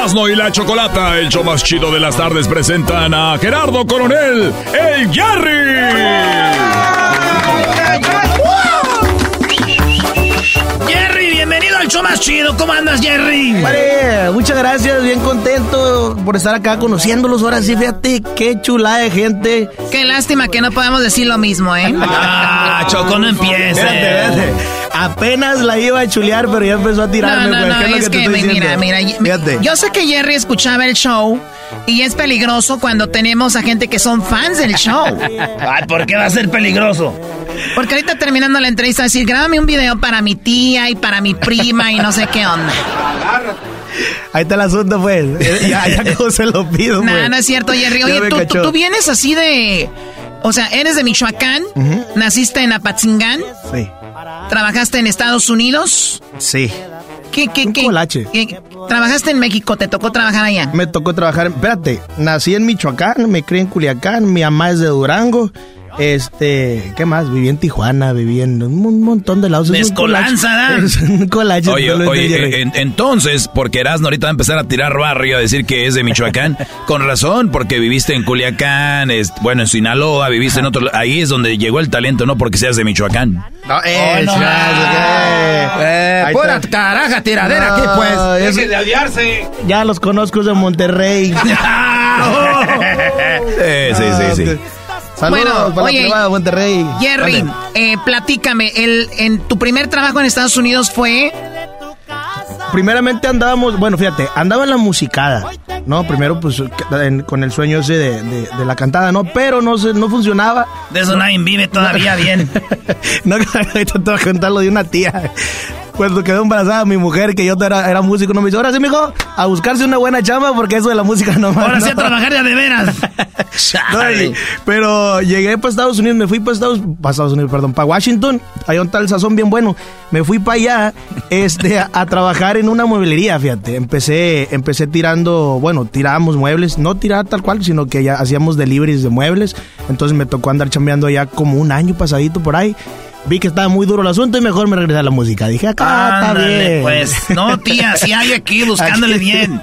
Erasmo y la Chocolata, el show más chido de las tardes, presentan a Gerardo Coronel, el Jerry, bienvenido al show más chido. ¿Cómo andas, Jerry? Vale, muchas gracias, bien contento por estar acá conociéndolos. Ahora sí, fíjate qué chula de gente. Qué lástima que no podemos decir lo mismo, ¿eh? Ah, Choco, no empieces. Espérate, espérate. Apenas la iba a chulear, pero ya empezó a tirarme. No, no, no, ¿qué es que que, mira, mira, Fíjate. yo sé que Jerry escuchaba el show y es peligroso cuando tenemos a gente que son fans del show. Ay, ¿por qué va a ser peligroso? Porque ahorita terminando la entrevista, decir, grábame un video para mi tía y para mi prima y no sé qué onda. Ahí está el asunto, pues. Ya, ya como se lo pido, No, pues. no es cierto, Jerry. Oye, tú, tú- vienes así de... O sea, eres de Michoacán, naciste en Apatzingán, Sí, trabajaste en Estados Unidos. sí. ¿Qué, qué, qué, colache. qué- Trabajaste en México, te tocó trabajar allá. Me tocó trabajar. Espérate, nací en Michoacán, me crié en Culiacán, mi mamá es de Durango. Este, ¿qué más? Viví en Tijuana, viví en un, montón de lados. Es un Mezcolanza. Es un. Oye, totalmente, oye, eh, en- entonces, porque Erasmo ahorita va a empezar a tirar barrio a decir que es de Michoacán, con razón, porque viviste en Culiacán, es, bueno, en Sinaloa, viviste en otro, ahí es donde llegó el talento, no porque seas de Michoacán. No, eh, no, eh, Eh, pura tiradera No, aquí, pues. es- de aliarse. Ya los conozco de Monterrey. Eh, sí, sí, sí. Saludos Bueno, para oye, la Monterrey. Jerry, Vale. eh, platícame, el, en tu primer trabajo en Estados Unidos fue... Primeramente andábamos, bueno, fíjate, andaba en la musicada, ¿no? Primero, pues, en- con el sueño ese de, de- de la cantada, ¿no? Pero no, se, no funcionaba. De eso nadie vive todavía bien. no, ahorita te voy a contar lo de una tía. Cuando quedó embarazada mi mujer, que yo era, era músico, no me dice, ahora sí, mijo, a buscarse una buena chamba, porque eso de la música no Ahora sí a no. trabajar ya de veras. No, y- pero llegué para Estados Unidos, me fui para Estados, para Estados Unidos, perdón, para Washington, hay un tal sazón bien bueno. Me fui para allá este, a, a trabajar en una mueblería, fíjate. Empecé, empecé tirando, bueno, tirábamos muebles, no tirar tal cual, sino que ya hacíamos deliveries de muebles. Entonces me tocó andar chambeando allá como un año pasadito por ahí. Vi que estaba muy duro el asunto y mejor me regresé a la música. Dije, acá está Ándale, bien. pues. No, tía, sí hay aquí buscándole Aquí. bien.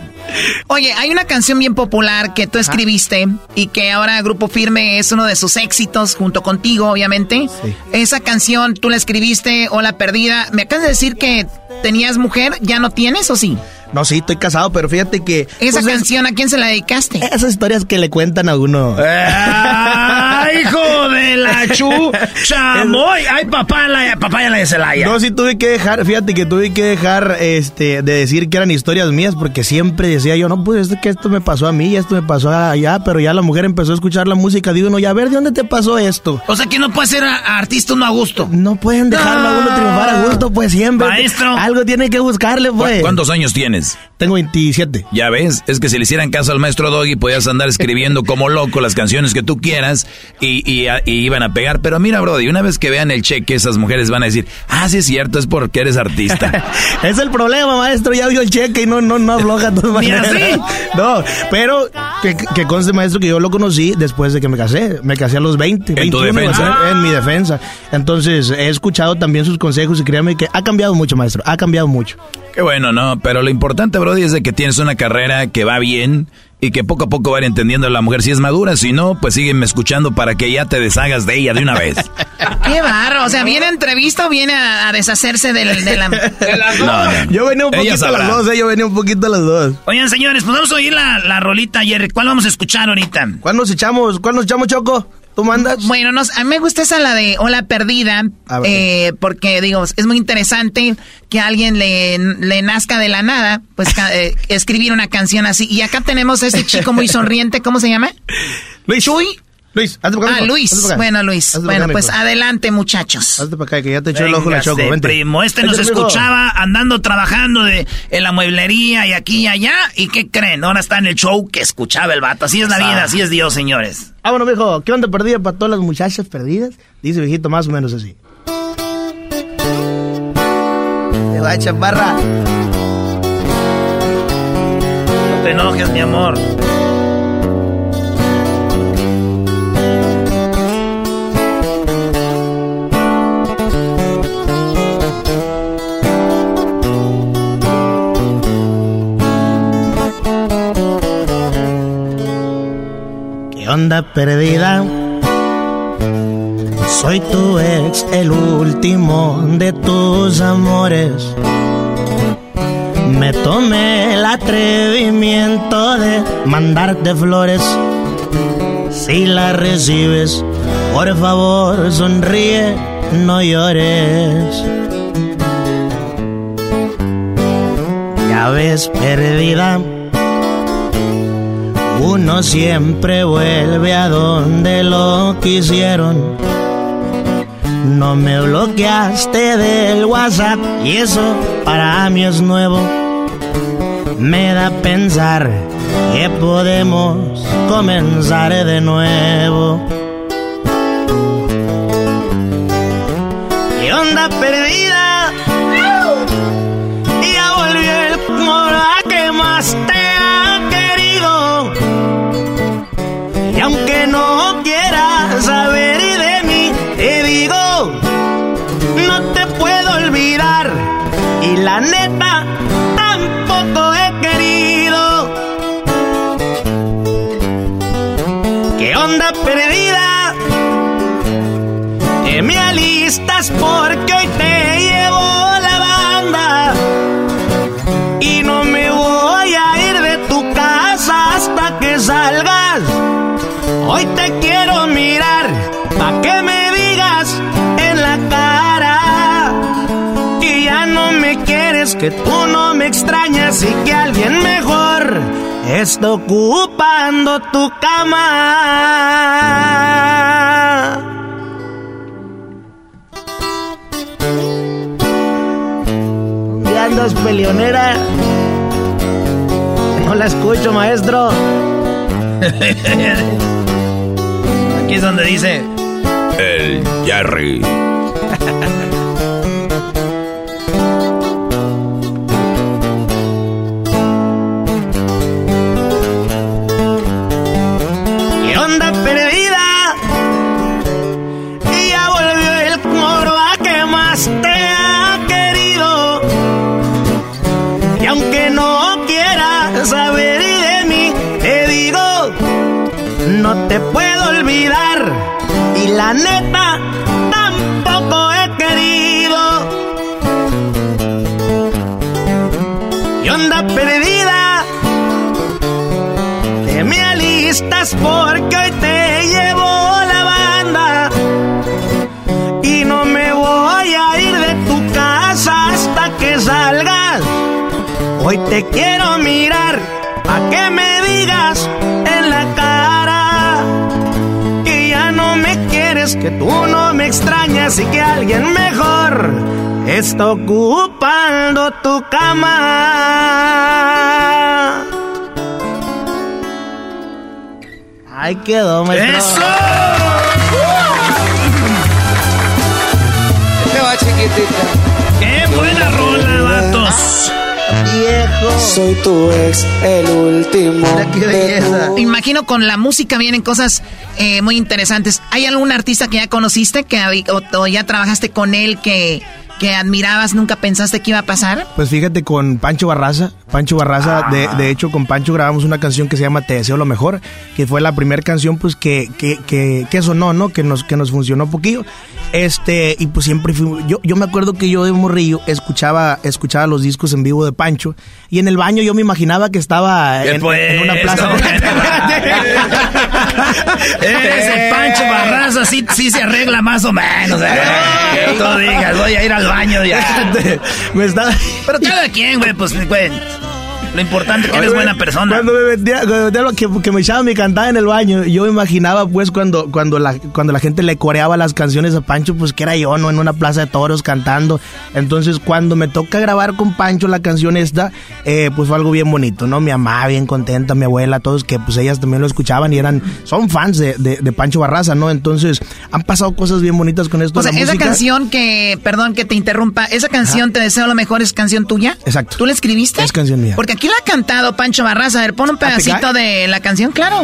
Oye, hay una canción bien popular que tú escribiste y que ahora Grupo Firme es uno de sus éxitos junto contigo, obviamente. Sí. Esa canción tú la escribiste o la perdida. Me acabas de decir que tenías mujer, ¿ya no tienes o sí? No, sí, estoy casado, pero fíjate que... Esa pues, es- canción, ¿a quién se la dedicaste? esas historias que le cuentan a uno. ¡Ay, hijo de la chu! ¡Chamoy! ¡Ay, papá, la, papá la de Celaya! No, sí tuve que dejar, fíjate que tuve que dejar este de decir que eran historias mías porque siempre decía yo, no, pues es que esto me pasó a mí, esto me pasó allá, pero ya la mujer empezó a escuchar la música, digo, no, ya a ver, ¿de dónde te pasó esto? O sea que no puede ser a- artista uno a gusto. No pueden dejarlo a uno triunfar a gusto, pues siempre. Maestro. Algo tiene que buscarle, ¿Cu- pues. ¿Cuántos años tienes? Tengo 27. Ya ves, es que si le hicieran caso al maestro Doggy, podías andar escribiendo como loco las canciones que tú quieras y, y- y iban a pegar. Pero mira, Brody, una vez que vean el cheque, esas mujeres van a decir, ah, sí es cierto, es porque eres artista. es el problema, maestro. Ya vio el cheque y no, no, no afloja así. No, pero que, que conste, maestro, que yo lo conocí después de que me casé. Me casé a los 20. En tu 21 iba a defensa. En mi defensa. Entonces, he escuchado también sus consejos y créame que ha cambiado mucho, maestro. Ha cambiado mucho. Qué bueno, no, pero lo importante, Brody, es de que tienes una carrera que va bien y que poco a poco van entendiendo a la mujer si es madura, si no, pues sígueme escuchando para que ya te deshagas de ella de una vez. Qué barro, o sea, ¿viene entrevista o viene a, deshacerse de, la... Yo venía un poquito a las dos, eh, yo venía un poquito a las dos. Oigan, señores, pues vamos a oír la, la rolita, Jerry. ¿Cuál vamos a escuchar ahorita? ¿Cuál nos echamos? ¿Cuál nos echamos, Choco? ¿Tú mandas? Bueno, a mí me gusta esa la de Hola Perdida, eh, porque digo, es muy interesante que a alguien le, le nazca de la nada, pues eh, escribir una canción así. Y acá tenemos a este chico muy sonriente, ¿cómo se llama? Luis. Chuy. Luis, hazte para acá. Ah, Luis. Bueno, Luis. bueno, pues adelante, muchachos. Hazte para acá, que ya te echó el ojo la choco. Vente. primo. Este nos escuchaba andando trabajando de, en la mueblería y aquí y allá. ¿Y qué creen? Ahora está en el show que escuchaba el vato. Así es la vida, así es Dios, señores. Ah, bueno, viejo. ¿Qué onda perdida para todas las muchachas perdidas? Dice viejito más o menos así. Te va, chaparra. No te enojes, mi amor. Onda perdida. Soy tu ex, el último de tus amores. Me tomé el atrevimiento de mandarte flores. Si la recibes, por favor sonríe, no llores. Ya ves perdida uno siempre vuelve a donde lo quisieron. No me bloqueaste del WhatsApp y eso para mí es nuevo. Me da pensar que podemos comenzar de nuevo. Que tú no me extrañas y que alguien mejor está ocupando tu cama. ¿Dónde andas, peleonera? No la escucho, maestro. Aquí es donde dice... El Jerry. neta tampoco he querido. Y onda perdida, te me alistas porque hoy te llevo la banda. Y no me voy a ir de tu casa hasta que salgas. Hoy te quiero que tú no me extrañas y que alguien mejor está ocupando tu cama. Ay, quedó, maestro. ¡Eso! Te va chiquitita. ¡Qué buena rola, vatos! Viejo. Soy tu ex, el último. Imagino con la música vienen cosas eh, muy interesantes. ¿Hay algún artista que ya conociste que o, ya trabajaste con él que que admirabas nunca pensaste que iba a pasar? Pues fíjate con Pancho Barraza. Pancho Barraza, de, de, hecho con Pancho grabamos una canción que se llama Te deseo lo mejor, que fue la primera canción pues que, que, que, que sonó, ¿no? Que nos, que nos funcionó un poquillo. Este, y pues siempre fui, yo, yo me acuerdo que yo de morrillo escuchaba, escuchaba los discos en vivo de Pancho y en el baño yo me imaginaba que estaba en, en, una plaza. Ese Pancho Barraza sí, sí se arregla más o menos. ¿eh? Que tú digas, voy a ir al baño ya. me está... Pero cada quien, güey, pues, güey. Lo importante es que eres buena persona. Cuando me metía, cuando que, que, me echaba mi cantada en el baño, yo imaginaba pues cuando, cuando, la, cuando la gente le coreaba las canciones a Pancho, pues que era yo, ¿no? En una plaza de toros cantando. Entonces cuando me toca grabar con Pancho la canción esta, eh, pues fue algo bien bonito, ¿no? Mi mamá bien contenta, mi abuela, todos que pues ellas también lo escuchaban y eran, son fans de, de, de Pancho Barraza, ¿no? Entonces han pasado cosas bien bonitas con esto. O sea, esa música. canción que, perdón que te interrumpa, esa canción, Ajá. Te deseo lo mejor, es canción tuya. Exacto. ¿Tú la escribiste? Es canción mía. Porque aquí la ha cantado Pancho Barraza. A ver, pon un pedacito de la canción, claro.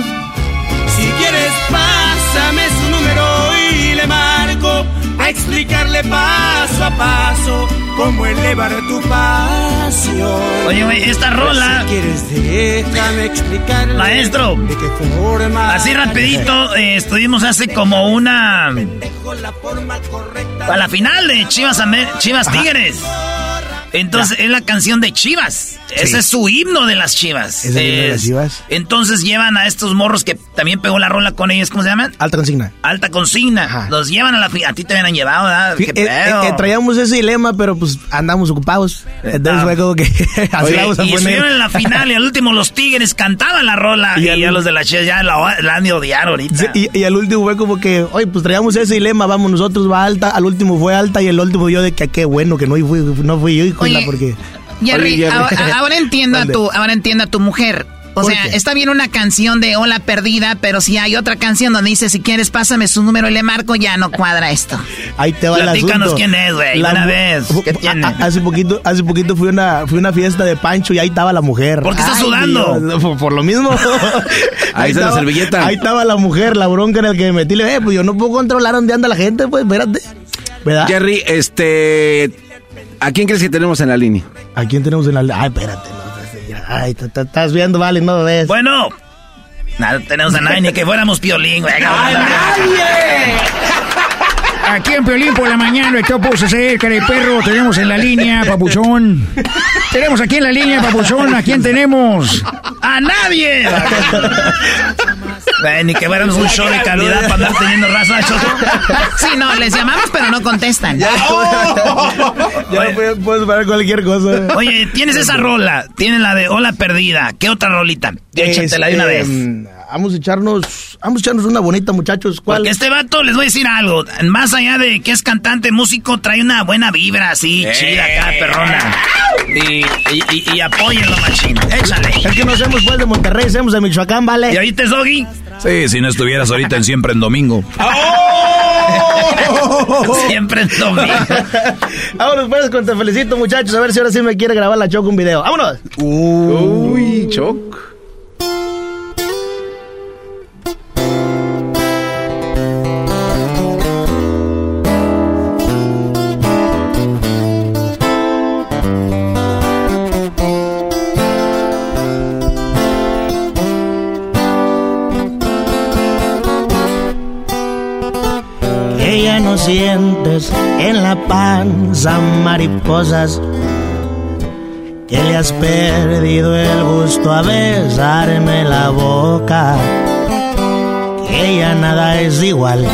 Si quieres, pásame su número y le marco a explicarle paso a paso cómo elevar tu pasión. Oye, güey, esta rola. Si quieres, déjame explicarle. Maestro, de qué forma así rapidito, eh, estuvimos hace como una. A la final de Chivas, Amer Chivas Tigres. Entonces ya. es la canción de Chivas. Sí. Ese es su himno de las Chivas. ¿Es el himno de las Chivas? Entonces llevan a estos morros que también pegó la rola con ellos. ¿Cómo se llaman? Alta consigna. Alta consigna. Ajá. Los llevan a la A ti te habían llevado, ¿verdad? Sí, eh, eh, traíamos ese dilema, pero pues andamos ocupados. Entonces ah. fue como que así Oye, vamos a y estuvieron en la final y al último los Tigres cantaban la rola y, y ya los de la Chivas ya la, la han de odiar ahorita. Sí, y, y, al último fue como que, oye, pues traíamos ese dilema, vamos, nosotros va alta, al último fue alta y el último yo de que qué bueno que no fui, no fui yo, porque... Jerry, Oye, Jerry. Ahora, ahora, entiendo a tu, ahora entiendo a tu mujer. O sea, qué? está bien una canción de Hola Perdida, pero si hay otra canción donde dice, si quieres, pásame su número y le marco, ya no cuadra esto. Ahí te va Platícanos el asunto. quién es, güey, una vez. ¿Qué tiene? Hace poquito, hace poquito fui a una, fui una fiesta de Pancho y ahí estaba la mujer. ¿Por qué estás sudando? Dios, por, por, lo mismo. ahí, está la servilleta. Ahí estaba la mujer, la bronca en el que me metí. Le dije, eh, pues yo no puedo controlar dónde anda la gente, pues espérate. ¿Verdad? Jerry, este... ¿A quién crees que tenemos en la línea? ¿A quién tenemos en la línea? Ay, espérate. No, ay, estás viendo, vale, no lo ves. Bueno. Nada, tenemos a nadie, ni que fuéramos piolín, güey. ¡A nadie! Aquí en Piolín por la mañana, ¿qué puedo hacer, cara de perro? Tenemos en la línea, papuchón. Tenemos aquí en la línea, papuchón. ¿A quién tenemos? ¡A nadie! Ven, ni que fuéramos un show de calidad para andar teniendo raza, Choco. Sí, no, les llamamos, pero no contestan. Ya, oh. ya parar cualquier cosa. Oye, tienes esa rola, tienes la de Hola Perdida. ¿Qué otra rolita? Échatela de una vez. Eh, vamos a echarnos, vamos a echarnos una bonita, muchachos. ¿Cuál? Porque este vato, les voy a decir algo. Más allá de que es cantante, músico, trae una buena vibra así, eh. chida acá, perrona. Y, y, y, y apóyenlo, machín. Échale. Es que no somos pues de Monterrey, somos de Michoacán, ¿vale? ¿Y ahorita es Sí, si no estuvieras ahorita en Siempre en Domingo. ¡Oh! Siempre en Domingo. Vámonos pues con Te Felicito, muchachos. A ver si ahora sí me quiere grabar la Choc un video. ¡Vámonos! Uy, Choc. Sientes en la panza mariposas, que le has perdido el gusto a besarme la boca, que ya nada es igual,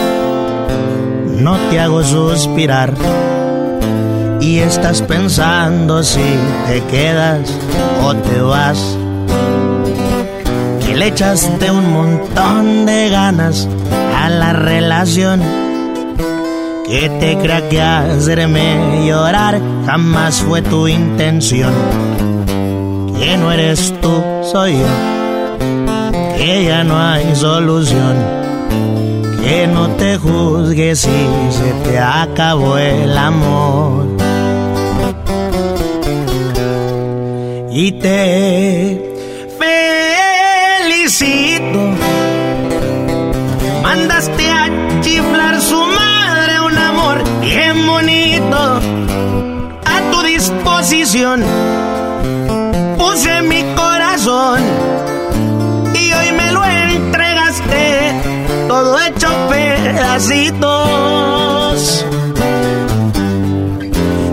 no te hago suspirar. Y estás pensando si te quedas o te vas. Que le echaste un montón de ganas a la relación que te crea que hacerme llorar jamás fue tu intención. Que no eres tú, soy yo. Que ya no hay solución. Que no te juzgues si se te acabó el amor. Y te felicito. Mandaste puse mi corazón y hoy me lo entregaste todo hecho pedacitos.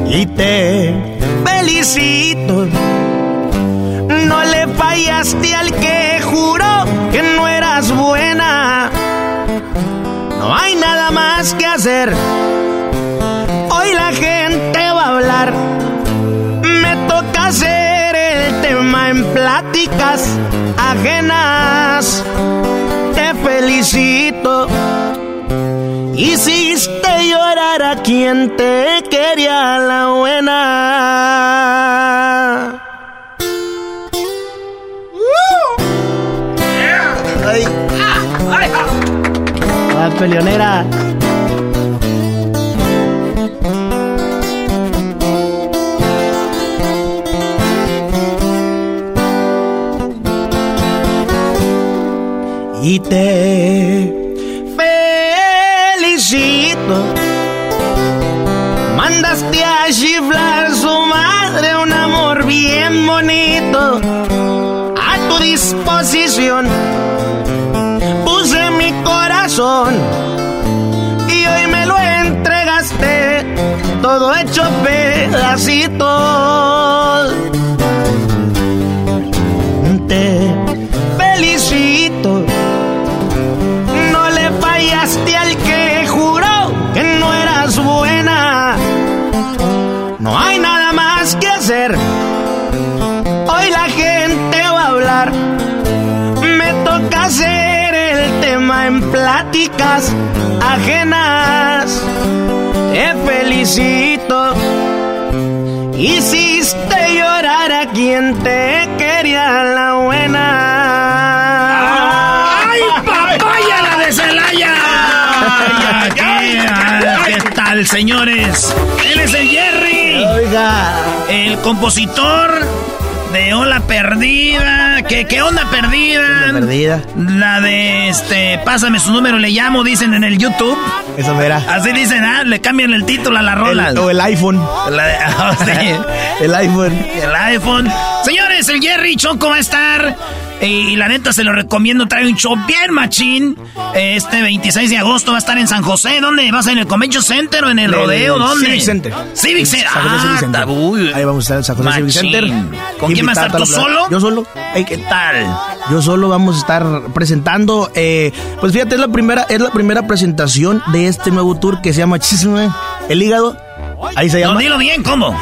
Y te felicito, no le fallaste al que juró que no eras buena. No hay nada más que hacer. Ajenas. Te felicito. Hiciste llorar a quien te quería la buena. Ay. Ay. Ah, peleonera. Y te felicito. Mandaste a chiflar su madre un amor bien bonito. A tu disposición puse mi corazón y hoy me lo entregaste todo hecho pedacitos. Ajenas. Te felicito. Hiciste llorar a quien te quería la buena. ¡Ay, papaya la de Celaya! ¿Qué tal, señores? Él es el Jerry. Oiga. El compositor de Hola Perdida. ¿Qué, qué onda perdida? Perdida. La de este, pásame su número, le llamo, dicen en el YouTube. Eso verá. Así dicen, ah, le cambian el título a la rola. El- o el iPhone. La sí. El iPhone. El iPhone. Señores, el Jerry Choco va a estar. Y, la neta se lo recomiendo. Trae un show bien machín. Este 26 de agosto va a estar en San José. ¿Dónde? ¿Vas en el Convention Center o en el rodeo? ¿Dónde? Civic Center. Civic Center. Ah, Civic Center. Ahí vamos a estar en San José Civic. Center. ¿Con quién vas a estar? ¿Tú solo? Yo solo. ¿Qué tal? Yo solo vamos a estar presentando. eh, pues fíjate, es la primera, es la primera presentación de este nuevo tour que se llama Chisme, El Hígado. Ahí se No, llama. dilo bien, ¿cómo?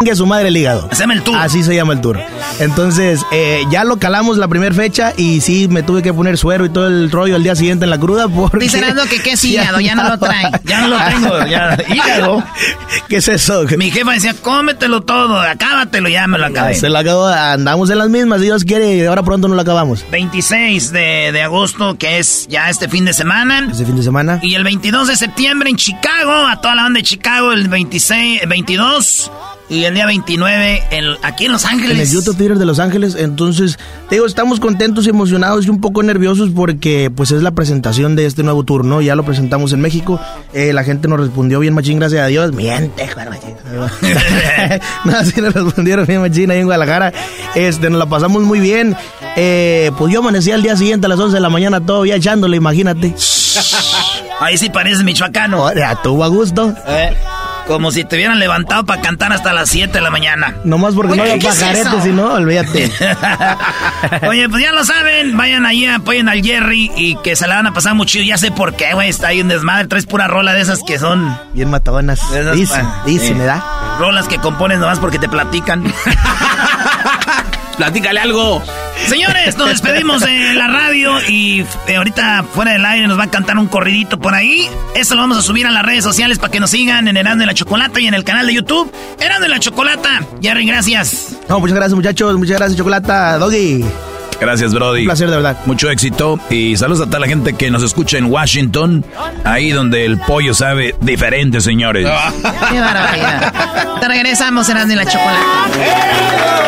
Chingue su madre el hígado. Se llama el tour. Así se llama el tour. Entonces, eh, ya lo calamos la primera fecha y sí me tuve que poner suero y todo el rollo al día siguiente en la cruda porque... Dice que qué es hígado, ya no lo trae. Ya no lo tengo, ya. Hígado. ¿Qué es eso? Mi jefa decía, cómetelo todo, acábatelo, ya me lo acabé. Se lo acabó, andamos en las mismas, Dios quiere, y ahora pronto no lo acabamos. 26 de, de agosto, que es ya este fin de semana. Este fin de semana. Y el 22 de septiembre en Chicago, a toda la banda de Chicago, el 26, 22 y el día 29 en- aquí en Los Ángeles. En el YouTube Theater de Los Ángeles. Entonces, te digo, estamos contentos y emocionados y un poco nerviosos porque pues es la presentación de este nuevo tour, ¿no? Ya lo presentamos en México. Eh, la gente nos respondió bien machín, gracias a Dios. Miente, Juan Machín. no, sí nos respondieron bien machín ahí en Guadalajara. Este, nos la pasamos muy bien. Eh, pues yo amanecí al día siguiente a las 11 de la mañana todavía echándole, imagínate. Ahí sí pareces michoacano. Ya tuvo a gusto. Eh, como si te hubieran levantado para cantar hasta las 7 de la mañana. Nomás porque Oye, no había ¿qué es pajarete, eso? si no, olvídate. Oye, pues ya lo saben, vayan ahí, apoyen al Jerry y que se la van a pasar muy chido. Ya sé por qué, güey, está ahí un desmadre. Traes pura rola de esas que son... Bien matadonas. Esas Dice, pa- dice, eh, me da. Rolas que compones nomás porque te platican. Platícale algo. Señores, nos despedimos de la radio y eh, ahorita fuera del aire nos va a cantar un corridito por ahí. Eso lo vamos a subir a las redes sociales para que nos sigan en Herando de la Chocolata y en el canal de YouTube. Herando de la Chocolata. Jerry, gracias. No, muchas gracias, muchachos. Muchas gracias, Chocolata. Doggy. Gracias, Brody. Un placer, de verdad. Mucho éxito y saludos a toda la gente que nos escucha en Washington, ahí donde el pollo sabe diferente, señores. Qué barbaridad. Te regresamos, Erasmo y la chocolate.